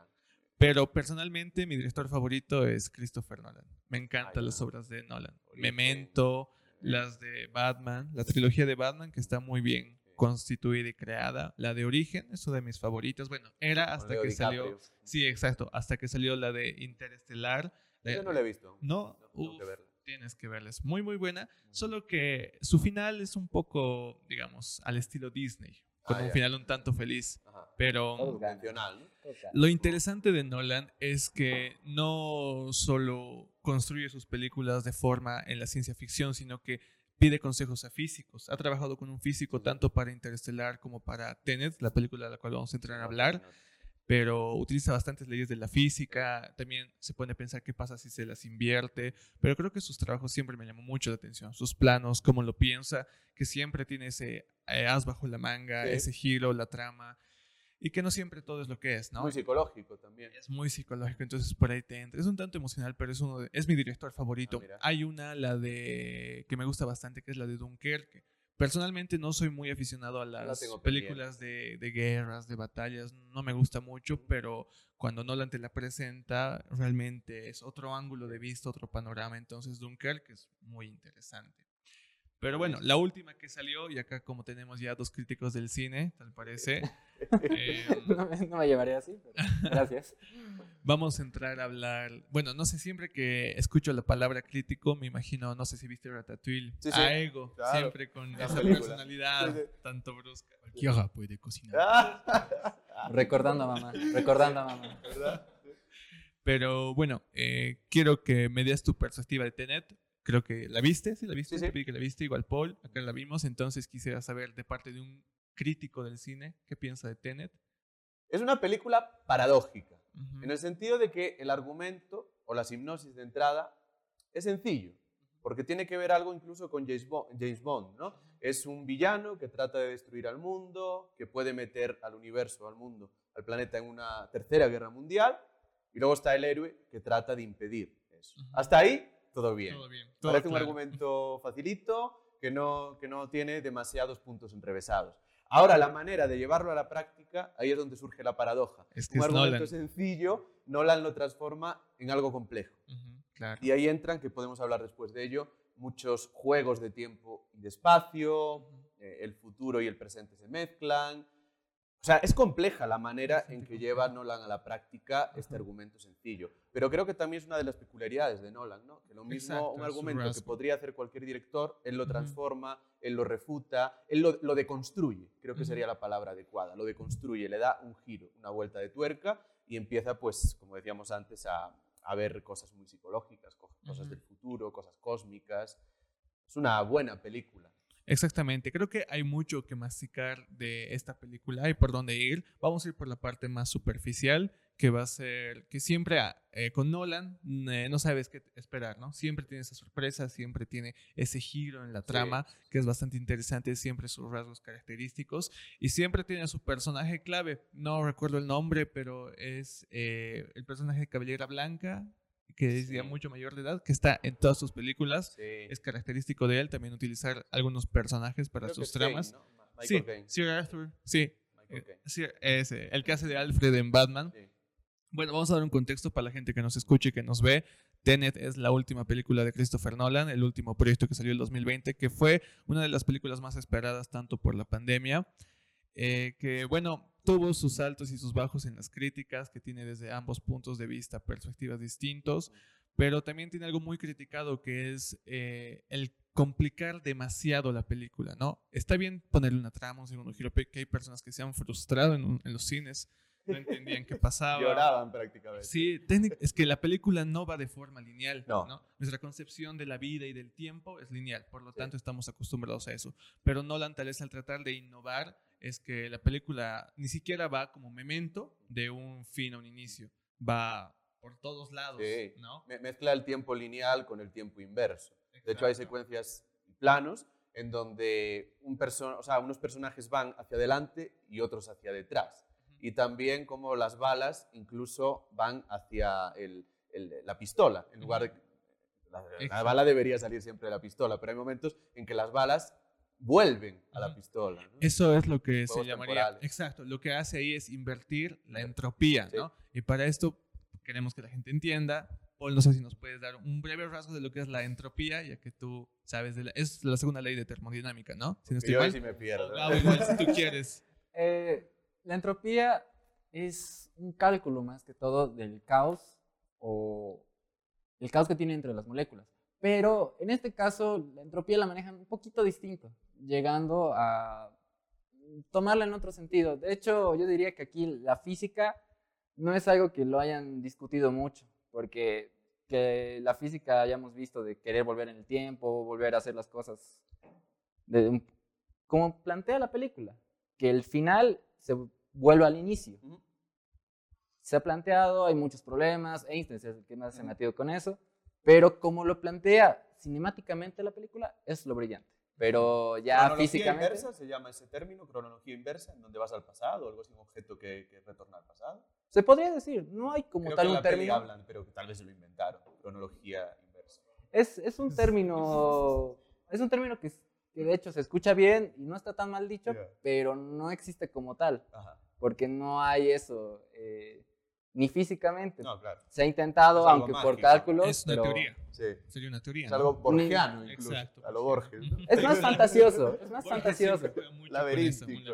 Pero personalmente mi director favorito es Christopher Nolan. Me encantan Ay, las obras de Nolan. Memento, las de Batman, la trilogía de Batman que está muy bien constituida y creada. La de Origen es una de mis favoritas. Bueno, era hasta que DiCaprio. salió. Sí, exacto. Hasta que salió la de Interestelar. La- Yo no la he visto. No, uf, que tienes que verla. Es muy, muy buena. Solo que su final es un poco, digamos, al estilo Disney. Con Ah, un ya. final un tanto feliz. Ajá. Pero lo interesante de Nolan es que no solo construye sus películas de forma en la ciencia ficción, sino que pide consejos a físicos. Ha trabajado con un físico tanto para Interestelar como para Tenet, la película de la cual vamos a entrar a hablar, pero utiliza bastantes leyes de la física. También se pone a pensar qué pasa si se las invierte, pero creo que sus trabajos siempre me llamó mucho la atención. Sus planos, cómo lo piensa, que siempre tiene ese eh, as bajo la manga, Sí. ese giro, la trama, y que no siempre todo es lo que es, ¿no? Muy psicológico también. Es muy psicológico, entonces por ahí te entra. Es un tanto emocional, pero es uno de- es mi director favorito. Ah. Hay una, la de que me gusta bastante, que es la de Dunkerque. Personalmente no soy muy aficionado a las películas de, de guerras, de batallas, no me gusta mucho, pero cuando Nolan te la presenta, realmente es otro ángulo de vista, otro panorama. Entonces Dunkerque es muy interesante. Pero bueno, la última que salió, y acá como tenemos ya dos críticos del cine, tal parece, eh, No, me- no me llevaría así, pero gracias. Vamos a entrar a hablar. Bueno, no sé, siempre que escucho la palabra crítico, me imagino, no sé si viste Ratatouille, Sí, sí, a Ego, claro. siempre con La esa película. personalidad Sí, sí. tanto brusca. Cualquiera puede cocinar. Recordando a mamá, recordando a mamá. ¿Verdad? Pero bueno, eh, quiero que me des tu perspectiva de Tenet. Creo que la viste, sí la viste, Sí, sí. vi que la viste, igual Paul, acá la vimos, entonces quisiera saber de parte de un crítico del cine, ¿qué piensa de Tenet? Es una película paradójica, Ujú. en el sentido de que el argumento o la hipnosis de entrada es sencillo, porque tiene que ver algo incluso con James Bond, James Bond, ¿no? Es un villano que trata de destruir al mundo, que puede meter al universo, al mundo, al planeta en una tercera guerra mundial, y luego está el héroe que trata de impedir eso. Ujú. Hasta ahí, todo bien. Todo bien. todo Parece un claro. argumento facilito que no, que no tiene demasiados puntos enrevesados. Ahora, la manera de llevarlo a la práctica, ahí es donde surge la paradoja. Es que un es argumento Nolan. sencillo, Nolan lo transforma en algo complejo. Ujú, claro. Y ahí entran, que podemos hablar después de ello, muchos juegos de tiempo y de espacio, eh, el futuro y el presente se mezclan. O sea, es compleja la manera en que lleva Nolan a la práctica este argumento sencillo. Pero creo que también es una de las peculiaridades de Nolan, ¿no? Que lo mismo, Exacto, un argumento que podría hacer cualquier director, él lo transforma, él lo refuta, él lo, lo deconstruye, creo que sería la palabra adecuada. Lo deconstruye, le da un giro, una vuelta de tuerca y empieza, pues, como decíamos antes, a, a ver cosas muy psicológicas, co- cosas del futuro, cosas cósmicas. Es una buena película. Exactamente, creo que hay mucho que masticar de esta película, hay por dónde ir. Vamos a ir por la parte más superficial, que va a ser que siempre ah, eh, con Nolan eh, no sabes qué esperar, ¿no? Siempre tiene esa sorpresa, siempre tiene ese giro en la trama, que es bastante interesante, siempre sus rasgos característicos, y siempre tiene su personaje clave. No recuerdo el nombre, pero es eh, el personaje de Cabellera Blanca, que es ya Sí. mucho mayor de edad, que está en todas sus películas Sí. es característico de él también utilizar algunos personajes para Creo sus Kane, tramas. ¿no? Ma- Sí, Michael Caine. Sir Arthur, sí, Michael eh, Caine. Sir- ese, el que hace de Alfred en Batman. Sí. Bueno, vamos a dar un contexto para la gente que nos escuche y que nos ve. Tenet es la última película de Christopher Nolan, el último proyecto que salió en 2020, que fue una de las películas más esperadas tanto por la pandemia, eh, que bueno, tuvo sus altos y sus bajos en las críticas, que tiene desde ambos puntos de vista perspectivas distintos, pero también tiene algo muy criticado que es eh, el complicar demasiado la película, ¿no? Está bien ponerle una trama, un segundo giro, que hay personas que se han frustrado en, un- en los cines, no entendían qué pasaba. Lloraban prácticamente. Sí, es que la película no va de forma lineal. No. No. Nuestra concepción de la vida y del tiempo es lineal, por lo Sí. tanto estamos acostumbrados a eso. Pero Nolan tal vez al tratar de innovar es que la película ni siquiera va como memento de un fin a un inicio, va por todos lados, Sí. ¿no? Me- Mezcla el tiempo lineal con el tiempo inverso. De hecho, hay secuencias planos en donde un o sea, unos personajes van hacia adelante y otros hacia detrás. Y también como las balas incluso van hacia el- el- la pistola, en lugar de... La, la bala debería salir siempre de la pistola, pero hay momentos en que las balas vuelven a la pistola. ¿no? Eso es lo que se llamaría. temporales. Exacto, lo que hace ahí es invertir la entropía, Sí. ¿no? Y para esto queremos que la gente entienda. Paul, no sé si nos puedes dar un breve rasgo de lo que es la entropía, ya que tú sabes de la, es la segunda ley de termodinámica, ¿no? Si no estoy Yo mal. sí me pierdo. Ah, igual, si tú quieres. Eh, la entropía es un cálculo más que todo del caos o el caos que tiene entre las moléculas. Pero en este caso, la entropía la manejan un poquito distinto, llegando a tomarla en otro sentido. De hecho, yo diría que aquí la física no es algo que lo hayan discutido mucho, porque que la física hayamos visto de querer volver en el tiempo, volver a hacer las cosas de un- como plantea la película, que el final se vuelva al inicio. Se ha planteado, hay muchos problemas, Einstein es el que más se ha metido con eso, pero como lo plantea cinemáticamente la película, es lo brillante. Pero ya cronología físicamente... inversa se llama ese término, cronología inversa, en donde vas al pasado o algo así, un objeto que, que retorna al pasado. Se podría decir, no hay como Creo tal que un término. hablan, pero que tal vez se lo inventaron, cronología inversa. Es, es un término, es un término que, que de hecho se escucha bien y no está tan mal dicho, Ya. pero no existe como tal, Ajá. porque no hay eso, eh, ni físicamente. No, claro. Se ha intentado, aunque por cálculos, Es una pero teoría. Sí. Sería una teoría. Es ¿no? algo borgiano incluso. Exacto. A lo Borges. ¿no? es más fantasioso, es más Borges fantasioso. eso, Laberíntico.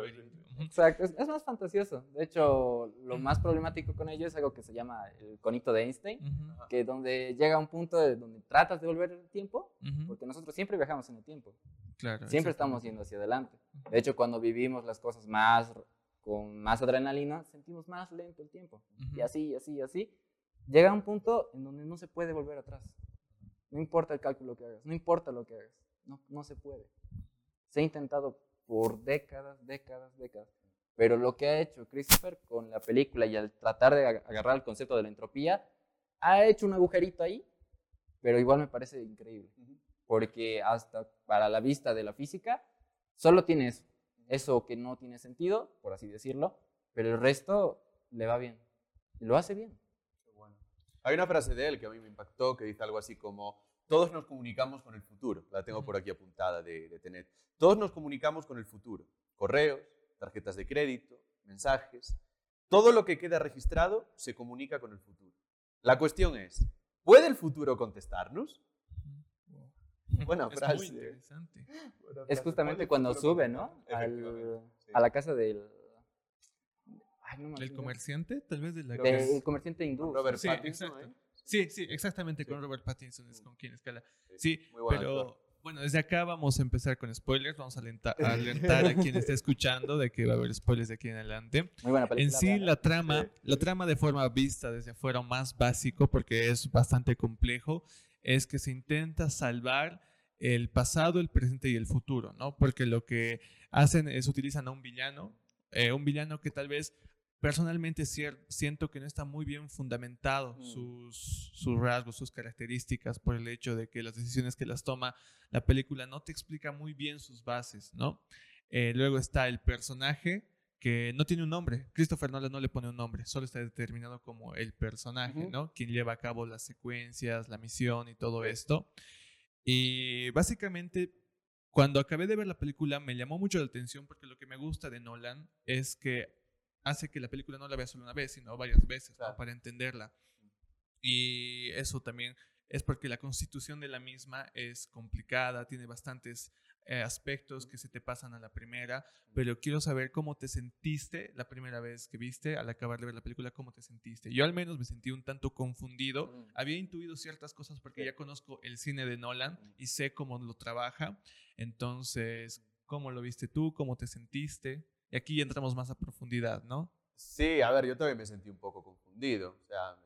Exacto, es, es más fantasioso. De hecho, lo más problemático con ello es algo que se llama el conito de Einstein, Ujú, que donde llega un punto de donde tratas de volver el tiempo, ujú. porque nosotros siempre viajamos en el tiempo. Claro. Siempre estamos yendo hacia adelante. De hecho, cuando vivimos las cosas más con más adrenalina, sentimos más lento el tiempo. Y así, y así, y así. Llega un punto en donde no se puede volver atrás. No importa el cálculo que hagas, no importa lo que hagas, no, no se puede. Se ha intentado por décadas, décadas, décadas. Pero lo que ha hecho Christopher con la película y al tratar de ag- agarrar el concepto de la entropía, ha hecho un agujerito ahí, pero igual me parece increíble porque hasta para la vista de la física solo tiene eso, eso que no tiene sentido, por así decirlo, pero el resto le va bien, lo hace bien. Bueno. Hay una frase de él que a mí me impactó que dice algo así como, todos nos comunicamos con el futuro. La tengo por aquí apuntada de, de Tenet. Todos nos comunicamos con el futuro. Correos, tarjetas de crédito, mensajes. Todo lo que queda registrado se comunica con el futuro. La cuestión es, ¿puede el futuro contestarnos? Buena Es frase. muy interesante. Es justamente cuando sube, ¿no? Al- sí. a la casa del, Ay, no me ¿El acuerdo. comerciante? Tal vez de la Creo que que De- es- el comerciante hindú. Con Robert Sí, Pattinson, exacto. ¿eh? Sí, sí, exactamente, Sí. con Robert Pattinson es con quien escala. Sí, Sí, muy buen pero actor. bueno, desde acá vamos a empezar con spoilers. Vamos a alenta- a alertar a quien esté escuchando de que va a haber spoilers de aquí en adelante. Muy buena película. En sí, la trama, Sí. la trama de forma vista desde afuera más básico, porque es bastante complejo, es que se intenta salvar el pasado, el presente y el futuro, ¿no? Porque lo que hacen es utilizan a un villano, eh, un villano que tal vez personalmente siento que no está muy bien fundamentado Mm. sus, sus rasgos, sus características, por el hecho de que las decisiones que las toma la película no te explica muy bien sus bases, ¿no? Eh, luego está el personaje que no tiene un nombre. Christopher Nolan no le pone un nombre, solo está determinado como el personaje. ¿no? Quien lleva a cabo las secuencias, la misión y todo esto. Y básicamente, cuando acabé de ver la película, me llamó mucho la atención porque lo que me gusta de Nolan es que hace que la película no la vea solo una vez, sino varias veces, ¿no? Para entenderla. Y eso también es porque la constitución de la misma es complicada, tiene bastantes eh, aspectos que se te pasan a la primera, pero quiero saber cómo te sentiste la primera vez que viste, al acabar de ver la película, cómo te sentiste. Yo al menos me sentí un tanto confundido, Mm. había intuido ciertas cosas porque Sí. ya conozco el cine de Nolan Mm. y sé cómo lo trabaja, entonces, ¿cómo lo viste tú? ¿Cómo te sentiste? Y aquí ya entramos más a profundidad, ¿no? Sí, a ver, yo también me sentí un poco confundido. O sea,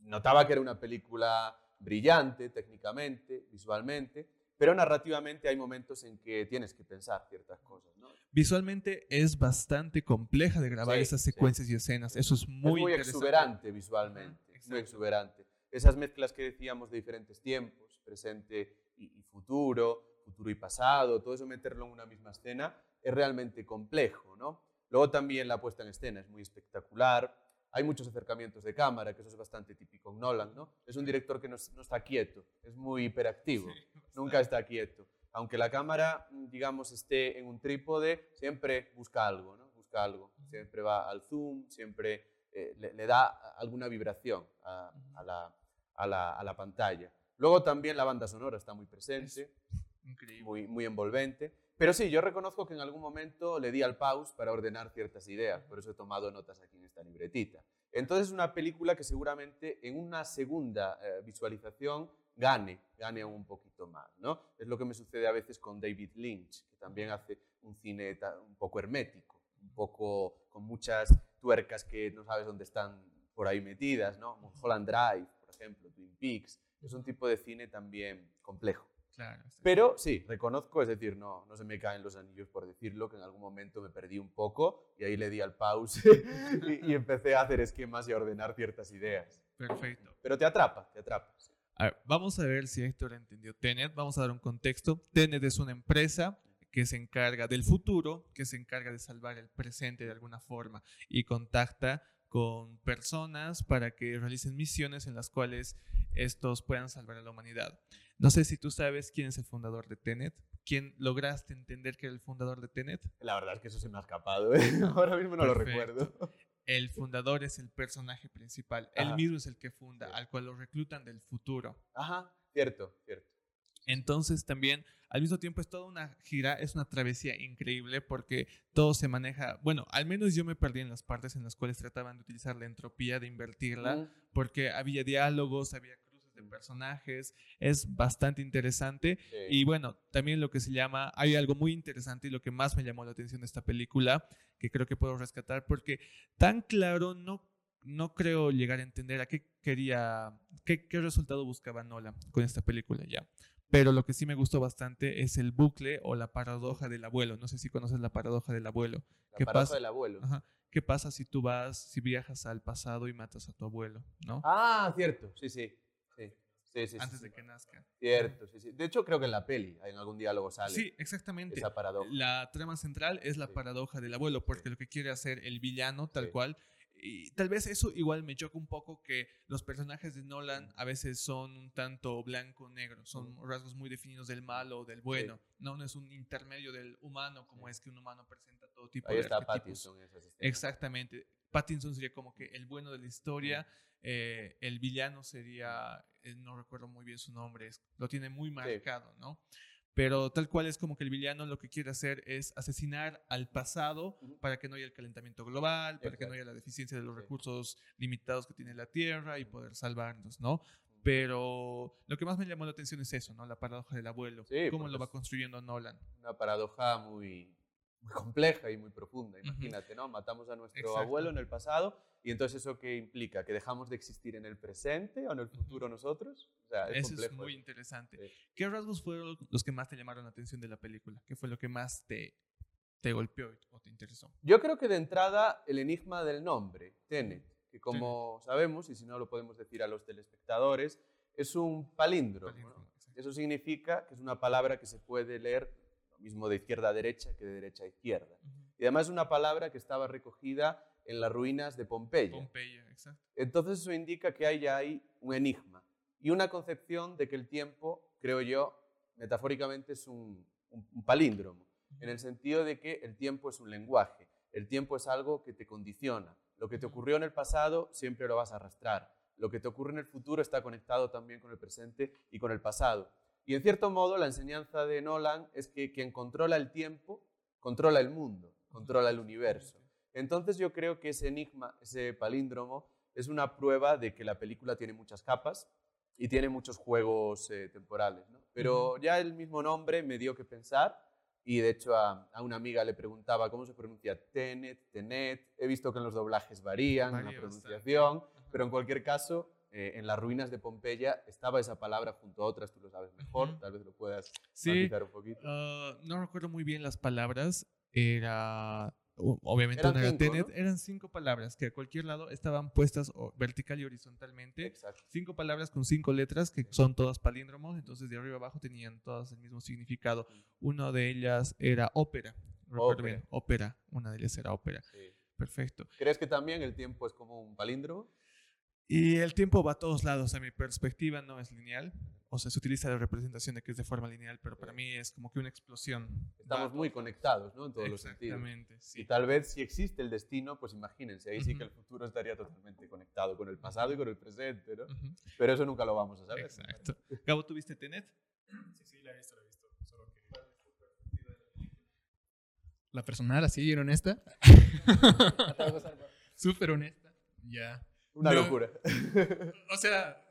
notaba que era una película brillante técnicamente, visualmente, pero narrativamente hay momentos en que tienes que pensar ciertas cosas, ¿no? Visualmente es bastante compleja de grabar Sí, esas sí. secuencias y escenas. Eso es muy, es muy exuberante visualmente, muy exuberante. Esas mezclas que decíamos de diferentes tiempos, presente y, y futuro, futuro y pasado, todo eso meterlo en una misma escena es realmente complejo, ¿no? Luego también la puesta en escena es muy espectacular. Hay muchos acercamientos de cámara, que eso es bastante típico en Nolan, ¿no? Es un director que no, no está quieto, es muy hiperactivo, nunca está quieto. Aunque la cámara, mm, digamos, esté en un trípode, siempre busca algo, ¿no? Busca algo. Siempre va al zoom, siempre eh, le, le da alguna vibración a, a la, a la- a la pantalla. Luego también la banda sonora está muy presente muy envolvente. Pero sí, yo reconozco que en algún momento le di al pause para ordenar ciertas ideas, por eso he tomado notas aquí en esta libretita. Entonces es una película que seguramente en una segunda eh, visualización gane, gane aún un poquito más, ¿no? Es lo que me sucede a veces con David Lynch, que también hace un cine un poco hermético, un poco con muchas tuercas que no sabes dónde están por ahí metidas, ¿no? Mulholland Drive, por ejemplo, Twin Peaks. Es un tipo de cine también complejo. Claro. está Pero sí, reconozco, es decir, no, no se me caen los anillos por decirlo, que en algún momento me perdí un poco y ahí le di al pause y, y empecé a hacer esquemas y a ordenar ciertas ideas. Perfecto. Pero te atrapa, te atrapa. sí. A ver, vamos a ver si Héctor entendió Tenet. Vamos a dar un contexto. Tenet es una empresa que se encarga del futuro, que se encarga de salvar el presente de alguna forma y contacta con personas para que realicen misiones en las cuales estos puedan salvar a la humanidad. No sé si tú sabes quién es el fundador de Tenet. ¿Quién lograste entender que era el fundador de Tenet? La verdad es que eso se me ha escapado, ¿eh? ahora mismo no lo Perfecto. recuerdo. El fundador es el personaje principal. Él Ajá. mismo es el que funda, Sí. al cual lo reclutan del futuro. Ajá, cierto, cierto. Entonces también al mismo tiempo es toda una gira, es una travesía increíble porque todo se maneja, bueno, al menos yo me perdí en las partes en las cuales trataban de utilizar la entropía, de invertirla, Mm, porque había diálogos, había de personajes, es bastante interesante. sí. Y bueno, también lo que se llama, hay algo muy interesante y lo que más me llamó la atención de esta película, que creo que puedo rescatar, porque tan claro no, no creo llegar a entender a qué quería, qué, qué resultado buscaba Nolan con esta película ya. Pero lo que sí me gustó bastante es el bucle o la paradoja del abuelo. No sé si conoces la paradoja del abuelo. La ¿qué paradoja pasa? del abuelo. Ajá. ¿Qué pasa si tú vas, si viajas al pasado y matas a tu abuelo, no? Ah, cierto, sí, sí. Sí, sí, sí. Antes sí, de que nazca. Cierto, sí, sí. De hecho, creo que en la peli, en algún diálogo sale Sí, exactamente. esa paradoja. La trama central es la paradoja del abuelo, porque lo que quiere hacer el villano, tal cual, y tal vez eso igual me choca un poco que los personajes de Nolan a veces son un tanto blanco-negro, son rasgos muy definidos del malo o del bueno, no, no es un intermedio del humano como es que un humano presenta todo tipo Ahí de está. Pattinson. Exactamente. Pattinson sería como que el bueno de la historia, eh, el villano sería, eh, no recuerdo muy bien su nombre, es- lo tiene muy marcado, ¿no? Pero tal cual es como que el villano lo que quiere hacer es asesinar al pasado Ujú. para que no haya el calentamiento global, para que no Exacto. haya la deficiencia de los Sí. recursos limitados que tiene la Tierra y poder salvarnos, ¿no? Pero lo que más me llamó la atención es eso, ¿no? La paradoja del abuelo. Sí, cómo lo va construyendo Nolan. Una paradoja muy, muy compleja y muy profunda, imagínate, ¿no? Matamos a nuestro Exacto. abuelo en el pasado y entonces eso qué implica? ¿Que dejamos de existir en el presente o en el futuro nosotros? O sea, es Eso es complejo. muy eso. interesante. Sí. ¿Qué rasgos fueron los que más te llamaron la atención de la película? ¿Qué fue lo que más te, te golpeó o te interesó? Yo creo que de entrada el enigma del nombre, Tenet, que como sabemos, y si no lo podemos decir a los telespectadores, es un palíndromo. ¿no? Palíndromo, exacto. Eso significa que es una palabra que se puede leer lo mismo de izquierda a derecha que de derecha a izquierda. Y además es una palabra que estaba recogida en las ruinas de Pompeya. Pompeya, exacto. Entonces eso indica que hay ahí un enigma y una concepción de que el tiempo, creo yo, metafóricamente es un, un- un palíndromo, en el sentido de que el tiempo es un lenguaje, el tiempo es algo que te condiciona. Lo que te ocurrió en el pasado siempre lo vas a arrastrar. Lo que te ocurre en el futuro está conectado también con el presente y con el pasado. Y en cierto modo la enseñanza de Nolan es que quien controla el tiempo, controla el mundo, controla el universo. Entonces yo creo que ese enigma, ese palíndromo, es una prueba de que la película tiene muchas capas y tiene muchos juegos eh, temporales. ¿no? Pero ya el mismo nombre me dio que pensar y de hecho a, a una amiga le preguntaba cómo se pronuncia Tenet, Tenet. He visto que en los doblajes varían, en la Varía bastante. pronunciación, pero en cualquier caso, eh, en las ruinas de Pompeya estaba esa palabra junto a otras, tú lo sabes mejor, Ujú. tal vez lo puedas Sí, un poquito. ah, no recuerdo muy bien las palabras. Era, obviamente, Eran una cinco, Tenet. ¿no? Eran cinco palabras que a cualquier lado estaban puestas vertical y horizontalmente. Exacto. Cinco palabras con cinco letras que son todas palíndromos, entonces de arriba abajo tenían todas el mismo significado. Una de ellas era ópera. Recuerdo Ópera. bien, ópera. Una de ellas era ópera. Sí. Perfecto. ¿Crees que también el tiempo es como un palíndromo? Y el tiempo va a todos lados. A mi perspectiva no es lineal. O sea, se utiliza la representación de que es de forma lineal, pero para mí es como que una explosión. Va Estamos muy conectados, ¿no? En todos los sentidos. Exactamente, Y sí. tal vez si existe el destino, pues imagínense, ahí sí Ujú. que el futuro estaría totalmente conectado con el pasado y con el presente, ¿no? Ujú, Pero eso nunca lo vamos a saber. Exacto. Gabo, ¿tuviste Tenet? Sí, sí, la he visto, la he visto. Solo que... La personal, así, honesta. Súper honesta. Ya. Una No. locura. O sea,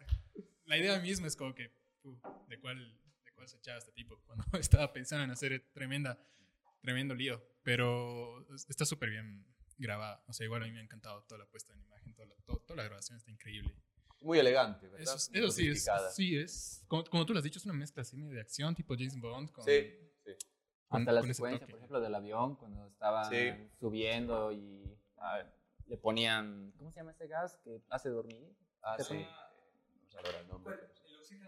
la idea misma es como que, uh, ¿de cuál, de cuál se echaba este tipo? Cuando estaba pensando en hacer tremenda, tremendo lío. Pero está súper bien grabada. O sea, igual a mí me ha encantado toda la puesta en imagen, toda la, to- toda la grabación está increíble. Muy elegante, ¿verdad? Eso, sí es, sí es, como, como tú lo has dicho, es una mezcla así de acción, tipo James Bond. Con, Sí, sí. con- Hasta la secuencia, toque. por ejemplo, del avión, cuando estaban Sí. subiendo y le ponían, ¿cómo se llama ese gas que hace dormir? Ah, ¿Qué sí. No sé ahora el nombre, pero sí.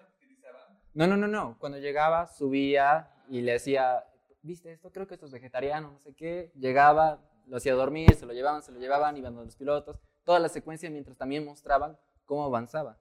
No, no, no, no. Cuando llegaba, subía y le decía, ¿viste esto? Creo que esto es vegetariano, no sé qué. Llegaba, lo hacía dormir, se lo llevaban, se lo llevaban, iban los pilotos. Toda la secuencia mientras también mostraban cómo avanzaba.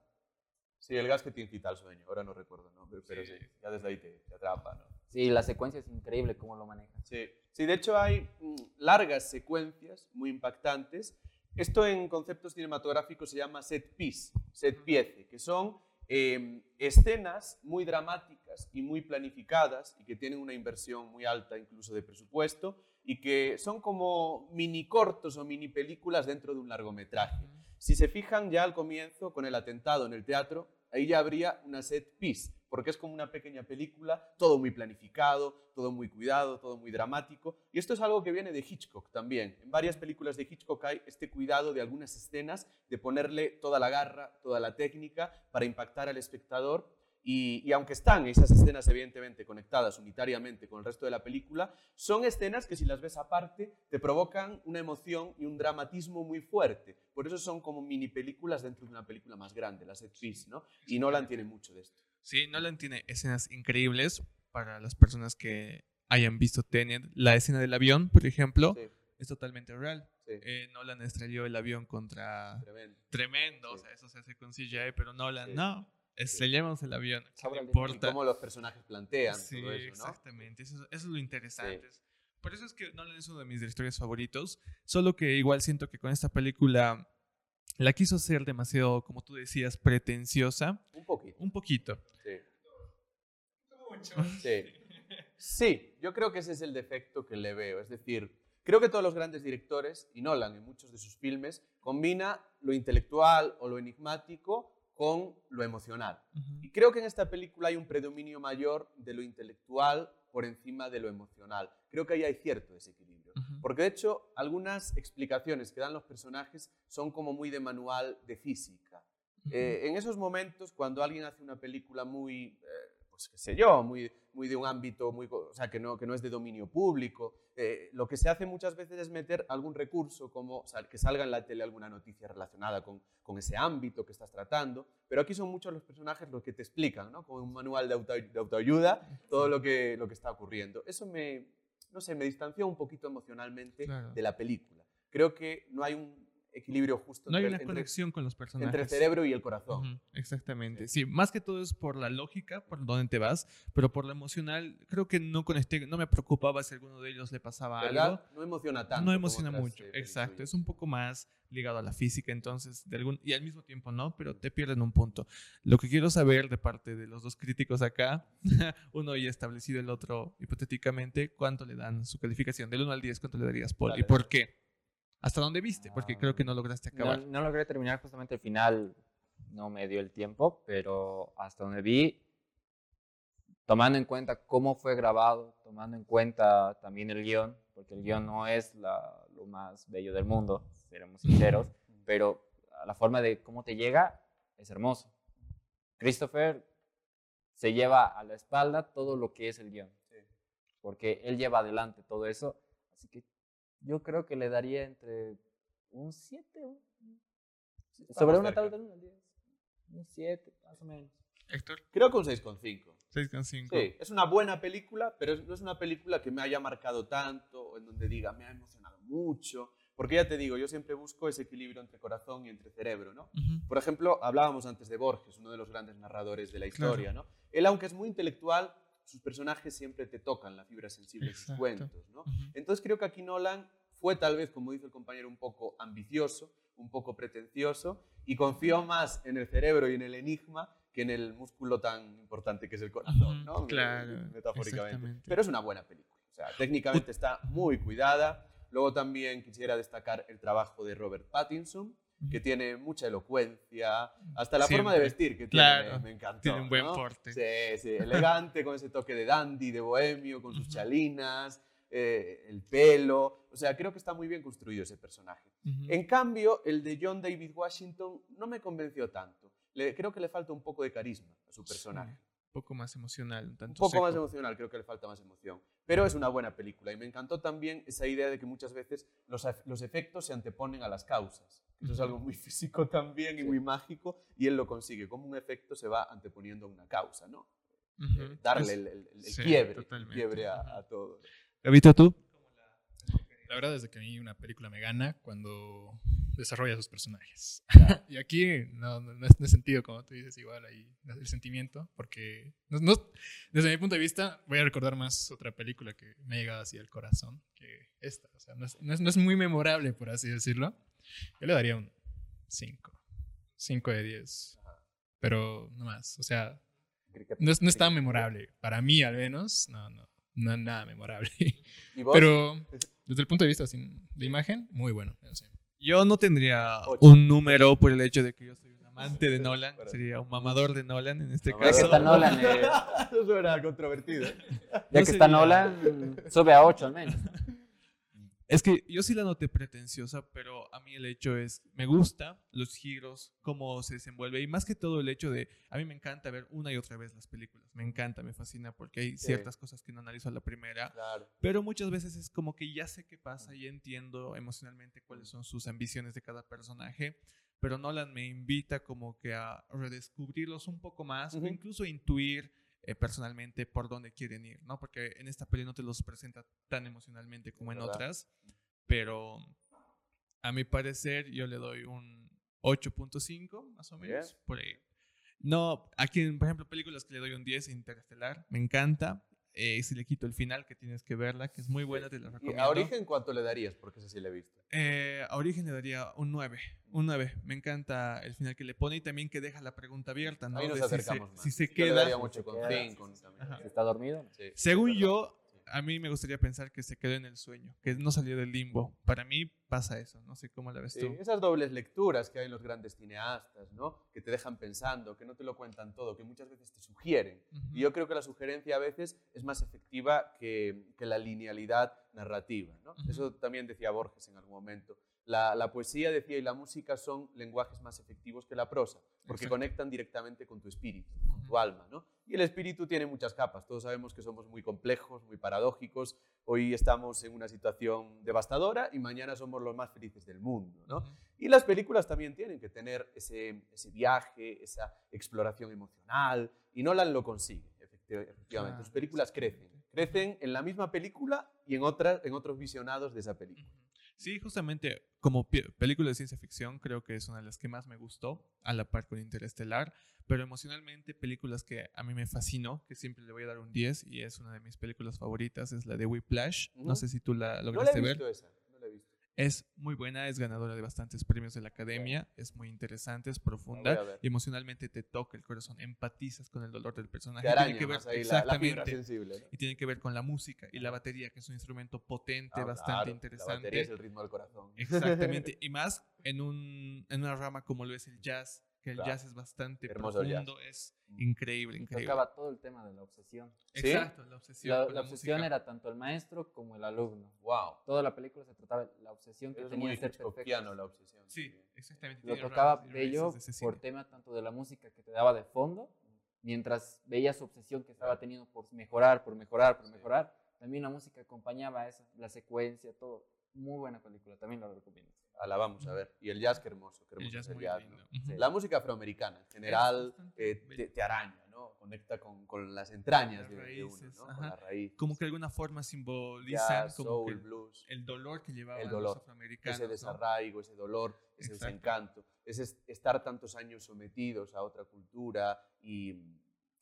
Sí, el gas que te incita al sueño. Ahora no recuerdo el nombre, pero sí, Sí. ya desde ahí te, te atrapa, ¿no? Sí, la secuencia es increíble cómo lo manejan. Sí. sí, de hecho hay mm, largas secuencias muy impactantes. Esto en conceptos cinematográficos se llama set piece, set piece, que son eh, escenas muy dramáticas y muy planificadas y que tienen una inversión muy alta incluso de presupuesto y que son como mini cortos o mini películas dentro de un largometraje. Si se fijan ya al comienzo con el atentado en el teatro, ahí ya habría una set piece, porque es como una pequeña película, todo muy planificado, todo muy cuidado, todo muy dramático. Y esto es algo que viene de Hitchcock también. En varias películas de Hitchcock hay este cuidado de algunas escenas, de ponerle toda la garra, toda la técnica para impactar al espectador. Y, y aunque están esas escenas evidentemente conectadas unitariamente con el resto de la película, son escenas que si las ves aparte te provocan una emoción y un dramatismo muy fuerte. Por eso son como mini películas dentro de una película más grande, la set piece, ¿no? Y Nolan tiene mucho de esto. Sí, Nolan tiene escenas increíbles para las personas que hayan visto Tenet. La escena del avión, por ejemplo, Sí, es totalmente real. sí, Eh, Nolan estrelló el avión contra... tremendo. Tremendo, o Sí. sea, eso se hace con CGI, pero Nolan, no, estrellemos el avión, ¿qué Sobra le el Y importa? cómo los personajes plantean Sí, todo eso, ¿no? exactamente, eso, es- eso es lo interesante. Por eso es que Nolan es uno de mis directores favoritos, solo que igual siento que con esta película la quiso hacer demasiado, como tú decías, pretenciosa, Un poquito, un poquito. sí. Mucho. Sí. Sí, yo creo que ese es el defecto que le veo. Es decir, creo que todos los grandes directores, y Nolan en muchos de sus filmes, combina lo intelectual o lo enigmático con lo emocional. Y creo que en esta película hay un predominio mayor de lo intelectual por encima de lo emocional. Creo que ahí hay cierto desequilibrio. Porque de hecho, algunas explicaciones que dan los personajes son como muy de manual de física. Eh, en esos momentos, cuando alguien hace una película muy, eh, pues qué sé yo, muy, muy de un ámbito, muy, o sea, que no, que no es de dominio público, eh, lo que se hace muchas veces es meter algún recurso, como o sea, que salga en la tele alguna noticia relacionada con, con, ese ámbito que estás tratando, pero aquí son muchos los personajes los que te explican, ¿no? Como un manual de, de autoayuda, todo lo que, lo que está ocurriendo. Eso me, no sé, me distanció un poquito emocionalmente de la película. Creo que no hay un equilibrio justo. No hay una conexión con los personajes. Entre el cerebro y el corazón. exactamente. Sí. más que todo es por la lógica, por dónde te vas, pero por lo emocional, creo que no conecté, no me preocupaba si a alguno de ellos le pasaba algo. No emociona tanto. No emociona mucho, exacto. Es un poco más ligado a la física, entonces, de algún, y al mismo tiempo no, pero te pierden un punto. Lo que quiero saber de parte de los dos críticos acá, uno ya establecido, el otro hipotéticamente, ¿cuánto le dan su calificación? Del 1 al 10, ¿cuánto le darías, Paul? ¿Y por qué? ¿Hasta dónde viste? Porque creo que no lograste acabar. No, logré terminar justamente el final, no me dio el tiempo, pero hasta donde vi, tomando en cuenta cómo fue grabado, tomando en cuenta también el guion, porque el guion no es lo más bello del mundo, seremos sinceros, pero la forma de cómo te llega es hermoso. Christopher se lleva a la espalda todo lo que es el guion, porque él lleva adelante todo eso, así que yo creo que le daría entre un 7, sobre una tabla de 1 al 10. Un 7, más o menos. Héctor. Creo que un 6,5. 6,5. Sí, es una buena película, pero no es una película que me haya marcado tanto o en donde diga me ha emocionado mucho. Porque ya te digo, yo siempre busco ese equilibrio entre corazón y entre cerebro, ¿no? Por ejemplo, hablábamos antes de Borges, uno de los grandes narradores de la historia, ¿no? Él, aunque es muy intelectual, sus personajes siempre te tocan la fibra sensible de sus cuentos, ¿no? Entonces creo que aquí Nolan fue tal vez, como dice el compañero, un poco ambicioso, un poco pretencioso y confió más en el cerebro y en el enigma que en el músculo tan importante que es el corazón, ¿no? Claro, metafóricamente. Pero es una buena película, o sea, técnicamente está muy cuidada. Luego también quisiera destacar el trabajo de Robert Pattinson, que tiene mucha elocuencia, hasta la forma de vestir que tiene, me, encantó. Tiene un buen porte. Sí, sí, elegante, con ese toque de dandy, de bohemio, con sus chalinas, eh, el pelo. O sea, creo que está muy bien construido ese personaje. En cambio, el de John David Washington no me convenció tanto. Le, creo que le falta un poco de carisma a su personaje. Poco más emocional. Un, tanto poco más emocional, creo que le falta más emoción. Pero es una buena película y me encantó también esa idea de que muchas veces los, los efectos se anteponen a las causas. Eso es algo muy físico también y muy mágico y él lo consigue. Como un efecto se va anteponiendo a una causa, ¿no? Eh, darle el, quiebre, quiebre a, a todo. ¿Evita tú? La verdad es que a mí una película me gana cuando desarrolla sus personajes. y aquí no, no, es, sentido, como tú dices, igual ahí el sentimiento, porque desde mi punto de vista voy a recordar más otra película que me ha llegado así al corazón que esta. O sea, no es, no es, muy memorable, por así decirlo. Yo le daría un 5. 5 de 10. Pero no más. O sea, no es, no es tan memorable. Para mí, al menos, no, no. No es nada memorable. Pero desde el punto de vista de imagen, muy bueno. Yo no tendría un número por el hecho de que yo soy un amante de Nolan. Sería un mamador de Nolan en este caso. Ya que está Nolan. Eh, Eso suena controvertido. Ya que está Nolan, sube a 8 al menos. Es que yo sí la noté pretenciosa, pero a mí el hecho es, me gusta los giros, cómo se desenvuelve y más que todo el hecho de, a mí me encanta ver una y otra vez las películas, me encanta, me fascina porque hay ciertas cosas que no analizo a la primera, pero muchas veces es como que ya sé qué pasa y entiendo emocionalmente cuáles son sus ambiciones de cada personaje, pero Nolan me invita como que a redescubrirlos un poco más o incluso intuir eh, personalmente por dónde quieren ir, ¿no? Porque en esta peli no te los presenta tan emocionalmente como en otras, pero a mi parecer yo le doy un 8.5 más o menos, por ahí. No, aquí, por ejemplo, películas que le doy un 10, Interestelar, me encanta. Eh, si le quito el final, que tienes que verla, que es muy buena, te la ¿Y recomiendo. a Origen cuánto le darías? Porque esa sí la he visto. Eh, a Origen le daría un 9. Un 9. Me encanta el final que le pone y también que deja la pregunta abierta, ¿no? Ahí nos De si se- acercamos si más. se, Yo le queda. daría si mucho se con queda, con- sí, también. Ajá. Si está dormido. Sí, Según yo. A mí me gustaría pensar que se quedó en el sueño, que no salió del limbo. Para mí pasa eso. No sé cómo la ves Sí, tú. esas dobles lecturas que hay en los grandes cineastas, ¿no? Que te dejan pensando, que no te lo cuentan todo, que muchas veces te sugieren. Y yo creo que la sugerencia a veces es más efectiva que, que la linealidad narrativa. Eso también decía Borges en algún momento. La, la poesía, decía, y la música son lenguajes más efectivos que la prosa, porque Exacto. conectan directamente con tu espíritu, con tu alma. ¿no? Y el espíritu tiene muchas capas. Todos sabemos que somos muy complejos, muy paradójicos. Hoy estamos en una situación devastadora y mañana somos los más felices del mundo. ¿no? Y las películas también tienen que tener ese, ese viaje, esa exploración emocional, y Nolan lo consigue, efecti- efectivamente. Claro, Sus películas crecen, crecen en la misma película y en, otras, en otros visionados de esa película. Sí, justamente como película de ciencia ficción creo que es una de las que más me gustó, a la par con Interestelar, pero emocionalmente películas que a mí me fascinó, que siempre le voy a dar un 10 y es una de mis películas favoritas, es la de Whiplash. No Ujú. sé si tú la No la lograste he ver. visto esa, no la he visto. Es muy buena, es ganadora de bastantes premios de la academia, es muy interesante, es profunda y emocionalmente te toca el corazón, empatizas con el dolor del personaje. Araña tiene que ver ahí la, la fibra exactamente sensible. ¿no? y tiene que ver con la música y la batería, que es un instrumento potente, Ah, bastante claro, La interesante. batería es el ritmo del corazón. Exactamente, y más en, un, en una rama como lo es el jazz, que el Claro. jazz es bastante Hermoso el jazz. profundo, es increíble, Y increíble. tocaba todo el tema de la obsesión. ¿Sí? Exacto, la obsesión. La, con la obsesión música. era tanto el maestro como el alumno. wow. Toda la película se trataba de la obsesión que tenía muy de ser perfecto. la obsesión. Sí, exactamente. Lo tocaba bello por tema tanto de la música que te daba de fondo, mientras veía su obsesión que estaba teniendo por mejorar, por mejorar, por Sí. mejorar. También la música acompañaba a esa, la secuencia, todo. Muy buena película, también la recomiendo. Ah, la vamos a ver. Y el jazz, qué hermoso. Qué El hermoso jazz es el muy jazz, lindo. ¿no? Ujú. La música afroamericana, en general, eh, te, te araña, ¿no? Conecta con, con las entrañas Las de, de uno, raíces, ¿no? ajá. Con la raíz. Como que de alguna forma simbolizan Jazz, como soul, que el, blues. el dolor que llevaban El los dolor, afroamericanos. ese ¿no? desarraigo, ese dolor, ese Exacto. desencanto, ese es- estar tantos años sometidos a otra cultura y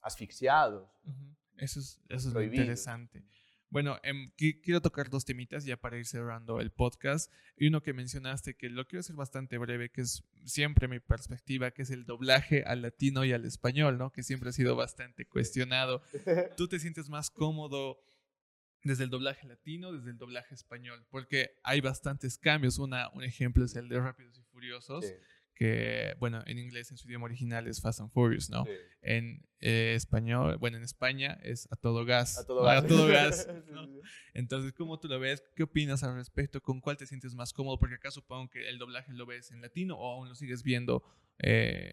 asfixiados. Ujú. Eso es, eso es lo interesante. Bueno, em, qui- quiero tocar dos temitas ya para ir cerrando el podcast. Y uno que mencionaste, que lo quiero hacer bastante breve, que es siempre mi perspectiva, que es el doblaje al latino y al español, ¿no? Que siempre ha sido bastante cuestionado. ¿Tú te sientes más cómodo desde el doblaje latino, desde el doblaje español? Porque hay bastantes cambios. Una, un ejemplo es el de Rápidos y Furiosos, Sí, que, bueno, en inglés, en su idioma original es Fast and Furious, ¿no? sí. En eh, español, bueno, en España es a todo gas. A todo gas. A todo gas, Sí, ¿no? sí. Entonces, ¿cómo tú lo ves? ¿Qué opinas al respecto? ¿Con cuál te sientes más cómodo? Porque acá supongo que el doblaje lo ves en latino o aún lo sigues viendo. eh,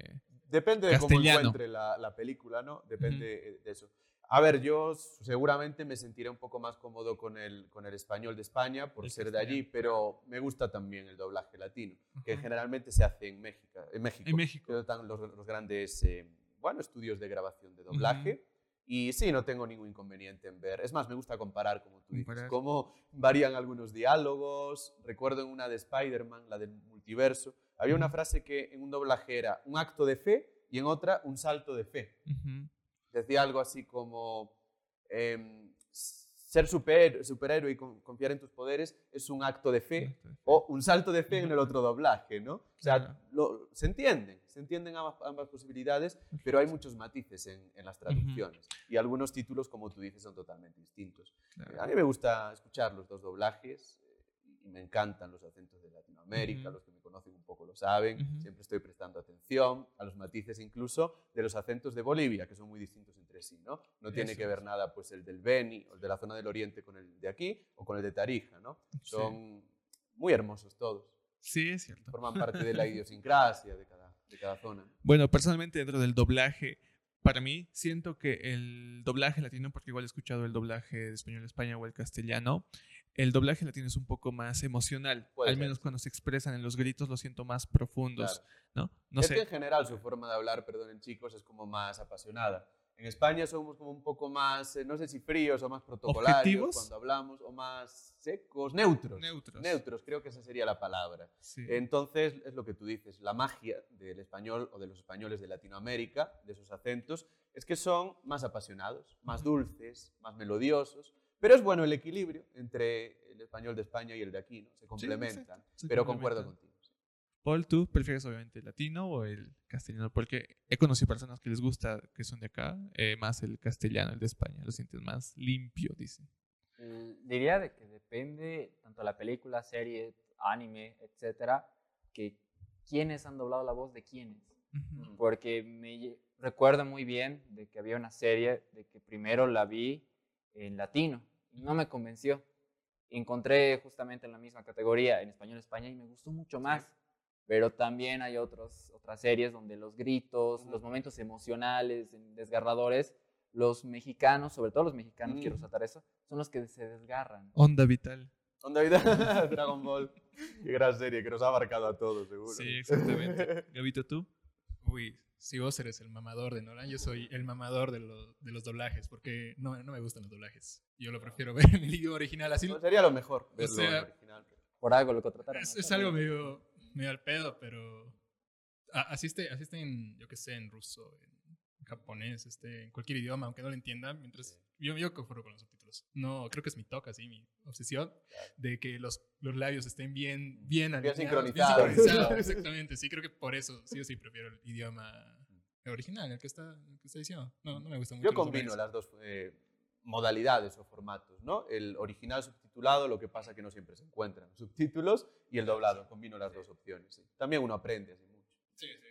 Depende de cómo encuentre la, la película, ¿no? Depende eh, de eso. A ver, yo seguramente me sentiré un poco más cómodo con el, con el español de España por El ser de allí, pero me gusta también el doblaje latino, que generalmente se hace en México. En México, En México. están los, los grandes eh, bueno, estudios de grabación de doblaje. Y sí, no tengo ningún inconveniente en ver. Es más, me gusta comparar, como tú dices, cómo varían algunos diálogos. Recuerdo en una de Spider-Man, la del multiverso, había una frase que en un doblaje era un acto de fe y en otra un salto de fe. ujú, Decía algo así como em, ser super, superhéroe y con- confiar en tus poderes es un acto de fe o un salto de fe en el otro doblaje, ¿no? O sea, lo- se entienden, se entienden ambas, ambas posibilidades, pero hay muchos matices en, en las traducciones. Y algunos títulos, como tú dices, son totalmente distintos. Claro. A mí me gusta escuchar los dos doblajes eh, me encantan los acentos de Latinoamérica, los que me conocen un poco lo saben, siempre estoy prestando atención a los matices incluso de los acentos de Bolivia, que son muy distintos entre sí, ¿no? No tiene Eso que ver nada pues el del Beni o el de la zona del Oriente con el de aquí o con el de Tarija, ¿no? Sí. Son muy hermosos todos, Sí, es cierto. forman parte de la idiosincrasia de cada, de cada zona. Bueno, personalmente dentro del doblaje, para mí siento que el doblaje latino, porque igual he escuchado el doblaje de español a España o el castellano, el doblaje latino es un poco más emocional. Puede Al ser. menos cuando se expresan en los gritos los siento más profundos, Claro. ¿no? No es sé. que en general su forma de hablar, perdonen chicos, es como más apasionada. En España somos como un poco más, eh, no sé si fríos o más protocolarios ¿Objetivos? cuando hablamos, o más secos, neutros. Neutros. Neutros, creo que esa sería la palabra. Sí. Entonces, es lo que tú dices, la magia del español o de los españoles de Latinoamérica, de esos acentos, es que son más apasionados, más dulces, más melodiosos, pero es bueno el equilibrio entre el español de España y el de aquí, ¿no? Se complementan, se pero concuerdo contigo. sí. Paul, ¿tú prefieres obviamente el latino o el castellano? Porque he conocido personas que les gusta, que son de acá, eh, más el castellano, el de España. Lo sientes más limpio, dicen. Eh, Diría de que depende tanto la película, serie, anime, etcétera, que quiénes han doblado la voz de quiénes. Ujú. Porque me recuerdo muy bien de que había una serie de que primero la vi en latino no me convenció. Encontré justamente en la misma categoría en español España y me gustó mucho más. Pero también hay otros, otras series donde los gritos, los momentos emocionales, desgarradores, los mexicanos, sobre todo los mexicanos, quiero Mm. resaltar eso, son los que se desgarran. Onda vital. Onda vida, Dragon Ball. Qué gran serie que nos ha abarcado a todos, seguro. Sí, exactamente. Gabito, ¿tú? Uy, si vos eres el mamador de Nolan, yo soy el mamador de, lo- de los doblajes, porque no, no me gustan los doblajes. Yo lo prefiero ver en el idioma original. Así, No, sería lo mejor verlo sea, en original. Por algo lo contrataron. es, es algo medio, medio al pedo, pero a- así esté, así esté en, yo qué sé, en ruso, en japonés, este, en cualquier idioma, aunque no lo entienda, mientras yo, yo conformo con los subtítulos. No, creo que es mi toque, así, mi obsesión, de que los, los labios estén bien, bien, alineados, sincronizados. sincronizados, exactamente, sí, creo que por eso sí o sí prefiero el idioma original, el que está, el que está diciendo. No, no me gusta mucho. Yo combino las dos eh, modalidades o formatos, ¿no? El original subtitulado, lo que pasa que no siempre se encuentran subtítulos, y el doblado. Combino las dos opciones. sí. También uno aprende así mucho. Sí, sí.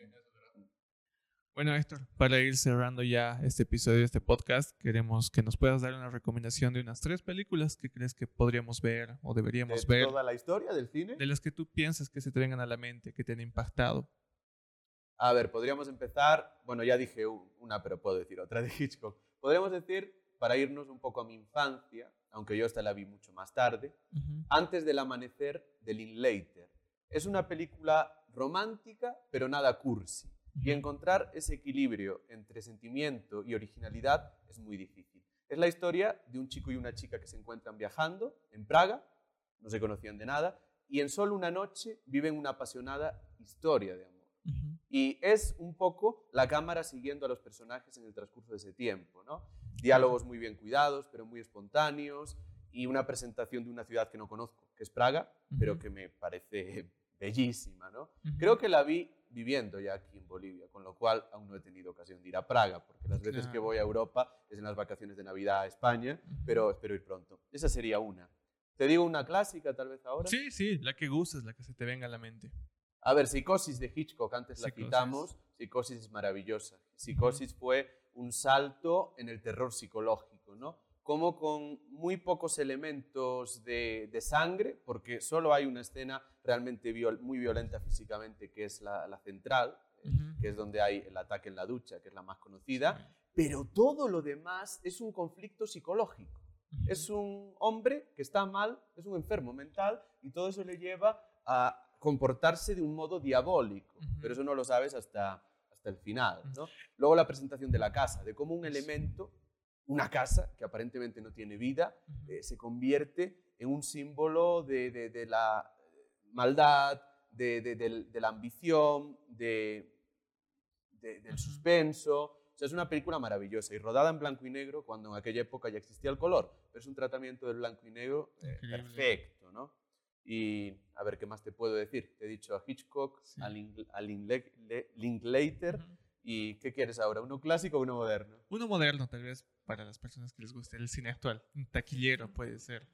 Bueno, Héctor, para ir cerrando ya este episodio de este podcast, queremos que nos puedas dar una recomendación de unas tres películas que crees que podríamos ver o De deberíamos ver, toda la historia del cine. de las que tú piensas que se te vengan a la mente, que te han impactado. A ver, podríamos empezar, bueno, ya dije una, pero puedo decir otra de Hitchcock. Podríamos decir, para irnos un poco a mi infancia, aunque yo esta la vi mucho más tarde, Antes del amanecer de Linklater. Es una película romántica, pero nada cursi. Y encontrar ese equilibrio entre sentimiento y originalidad es muy difícil. Es la historia de un chico y una chica que se encuentran viajando en Praga, no se conocían de nada, y en solo una noche viven una apasionada historia de amor. Y es un poco la cámara siguiendo a los personajes en el transcurso de ese tiempo, ¿no? Diálogos muy bien cuidados, pero muy espontáneos, y una presentación de una ciudad que no conozco, que es Praga, pero que me parece bellísima, ¿no? Creo que la vi viviendo ya aquí en Bolivia, con lo cual aún no he tenido ocasión de ir a Praga, porque las veces que Claro. voy a Europa es en las vacaciones de Navidad a España, pero espero ir pronto. Esa sería una. ¿Te digo una clásica tal vez ahora? Sí, sí, la que gustes, la que se te venga a la mente. A ver, Psicosis de Hitchcock, antes la Psicosis. citamos. Psicosis es maravillosa. Psicosis fue un salto en el terror psicológico, ¿no? Como con muy pocos elementos de, de sangre, porque solo hay una escena realmente viol- muy violenta físicamente, que es la, la central, eh, Ujú. que es donde hay el ataque en la ducha, que es la más conocida. Pero todo lo demás es un conflicto psicológico. Ujú. Es un hombre que está mal, es un enfermo mental y todo eso le lleva a comportarse de un modo diabólico. Ujú. Pero eso no lo sabes hasta, hasta el final. ¿no? Luego la presentación de la casa, de cómo un elemento, una casa que aparentemente no tiene vida, eh, se convierte en un símbolo de, de- de la maldad, de, de- la ambición, de, de- del suspenso. O sea, es una película maravillosa y rodada en blanco y negro cuando en aquella época ya existía el color, pero es un tratamiento del blanco y negro eh, perfecto, ¿no? Y a ver, ¿qué más te puedo decir? Te he dicho a Hitchcock, Sí. a, Link- a Linklater. ¿Y qué quieres ahora? ¿Uno clásico o uno moderno? Uno moderno, tal vez, para las personas que les guste el cine actual. Un taquillero puede ser.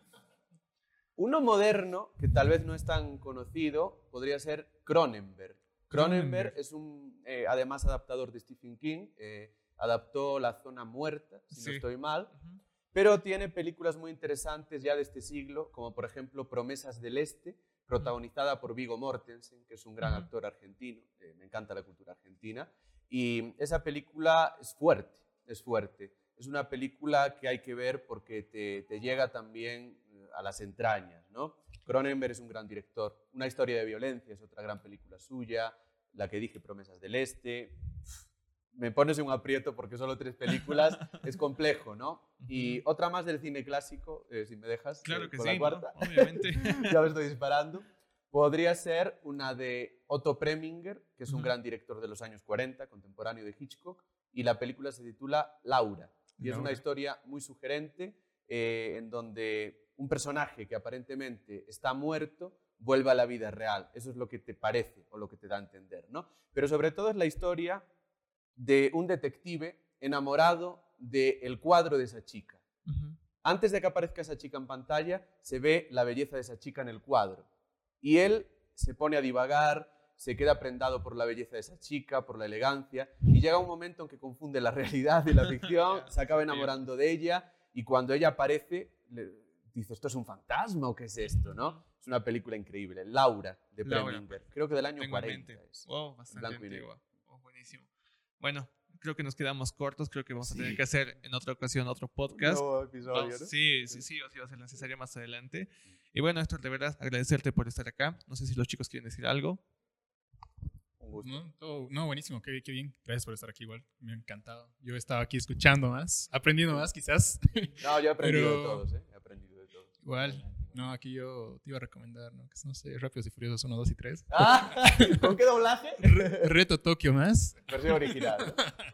Uno moderno, que tal vez no es tan conocido, podría ser Cronenberg. Cronenberg es un, eh, además, adaptador de Stephen King. eh, adaptó La Zona Muerta, si Sí. no estoy mal. Ujú. Pero tiene películas muy interesantes ya de este siglo, como por ejemplo Promesas del Este, protagonizada por Vigo Mortensen, que es un gran actor argentino. eh, me encanta la cultura argentina. Y esa película es fuerte, es fuerte. Es una película que hay que ver porque te, te llega también eh, a las entrañas, ¿no? Cronenberg es un gran director. Una historia de violencia es otra gran película suya. La que dije, Promesas del Este. me pones en un aprieto porque solo tres películas, es complejo, ¿no? Y otra más del cine clásico, eh, si me dejas. Claro eh, que con sí, la cuarta. ¿no? obviamente. ya me estoy disparando. Podría ser una de Otto Preminger, que es un gran director de los años 40, contemporáneo de Hitchcock, y la película se titula Laura. Y es una historia muy sugerente eh, en donde un personaje que aparentemente está muerto vuelve a la vida real. Eso es lo que te parece o lo que te da a entender, ¿no? Pero sobre todo es la historia de un detective enamorado del cuadro de esa chica. Antes de que aparezca esa chica en pantalla, se ve la belleza de esa chica en el cuadro. Y él se pone a divagar, se queda prendado por la belleza de esa chica, por la elegancia, y llega un momento en que confunde la realidad y la ficción, se acaba enamorando de ella, y cuando ella aparece, le dice, ¿esto es un fantasma o qué es esto? ¿no? Es una película increíble, Laura, de. Preminger, creo que del año Tengo en 40. mente. es. Wow, bastante antigua. Oh, buenísimo. Bueno, creo que nos quedamos cortos. Creo que vamos a tener que hacer en otra ocasión otro podcast. Episodio, ¿no? Sí, sí, sí, o sí va a ser necesario más adelante. Y bueno, Héctor, de verdad, agradecerte por estar acá. No sé si los chicos quieren decir algo. Un gusto. No, todo- no, buenísimo, qué, qué bien. Gracias por estar aquí igual. Me ha encantado. Yo estaba aquí escuchando más, aprendiendo más quizás. No, yo he aprendido de Pero- todos, ¿eh? He aprendido de todos. igual. No, aquí yo te iba a recomendar, ¿no? Que no sé, Rápidos y Furiosos 1, 2 y 3. ¡Ah! ¿Con qué doblaje? Reto Tokio más. Versión original.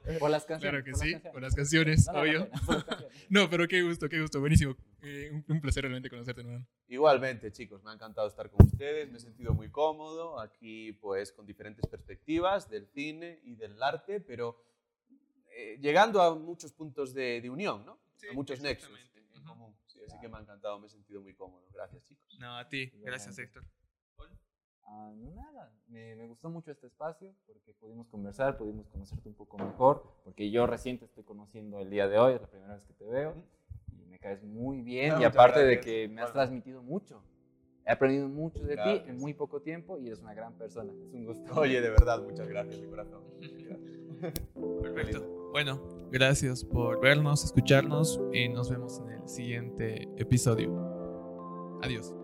¿no? Por las canciones. Claro que por las sí, canciones. por las canciones, obvio. las. No, pero qué gusto, qué gusto, buenísimo. Eh, un, un placer realmente conocerte, hermano. Igualmente, chicos, me ha encantado estar con ustedes, me he sentido muy cómodo aquí, pues, con diferentes perspectivas del cine y del arte, pero eh, llegando a muchos puntos de, de unión, ¿no? Sí, a muchos nexos exactamente. en, en común. Sí, así que me ha encantado, me he sentido muy cómodo. Gracias, chicos. No, a ti. Gracias. Héctor. Ah, no, nada, me, me gustó mucho este espacio porque pudimos conversar, pudimos conocerte un poco mejor, porque yo recién te estoy conociendo el día de hoy, es la primera vez que te veo y me caes muy bien Ah, y aparte de que me has transmitido mucho. He aprendido mucho de ti Gracias. en muy poco tiempo y eres una gran persona, es un gusto. Oye, de verdad, muchas gracias de corazón. Gracias. Perfecto. Bueno, gracias por vernos, escucharnos y nos vemos en el siguiente episodio. Adiós.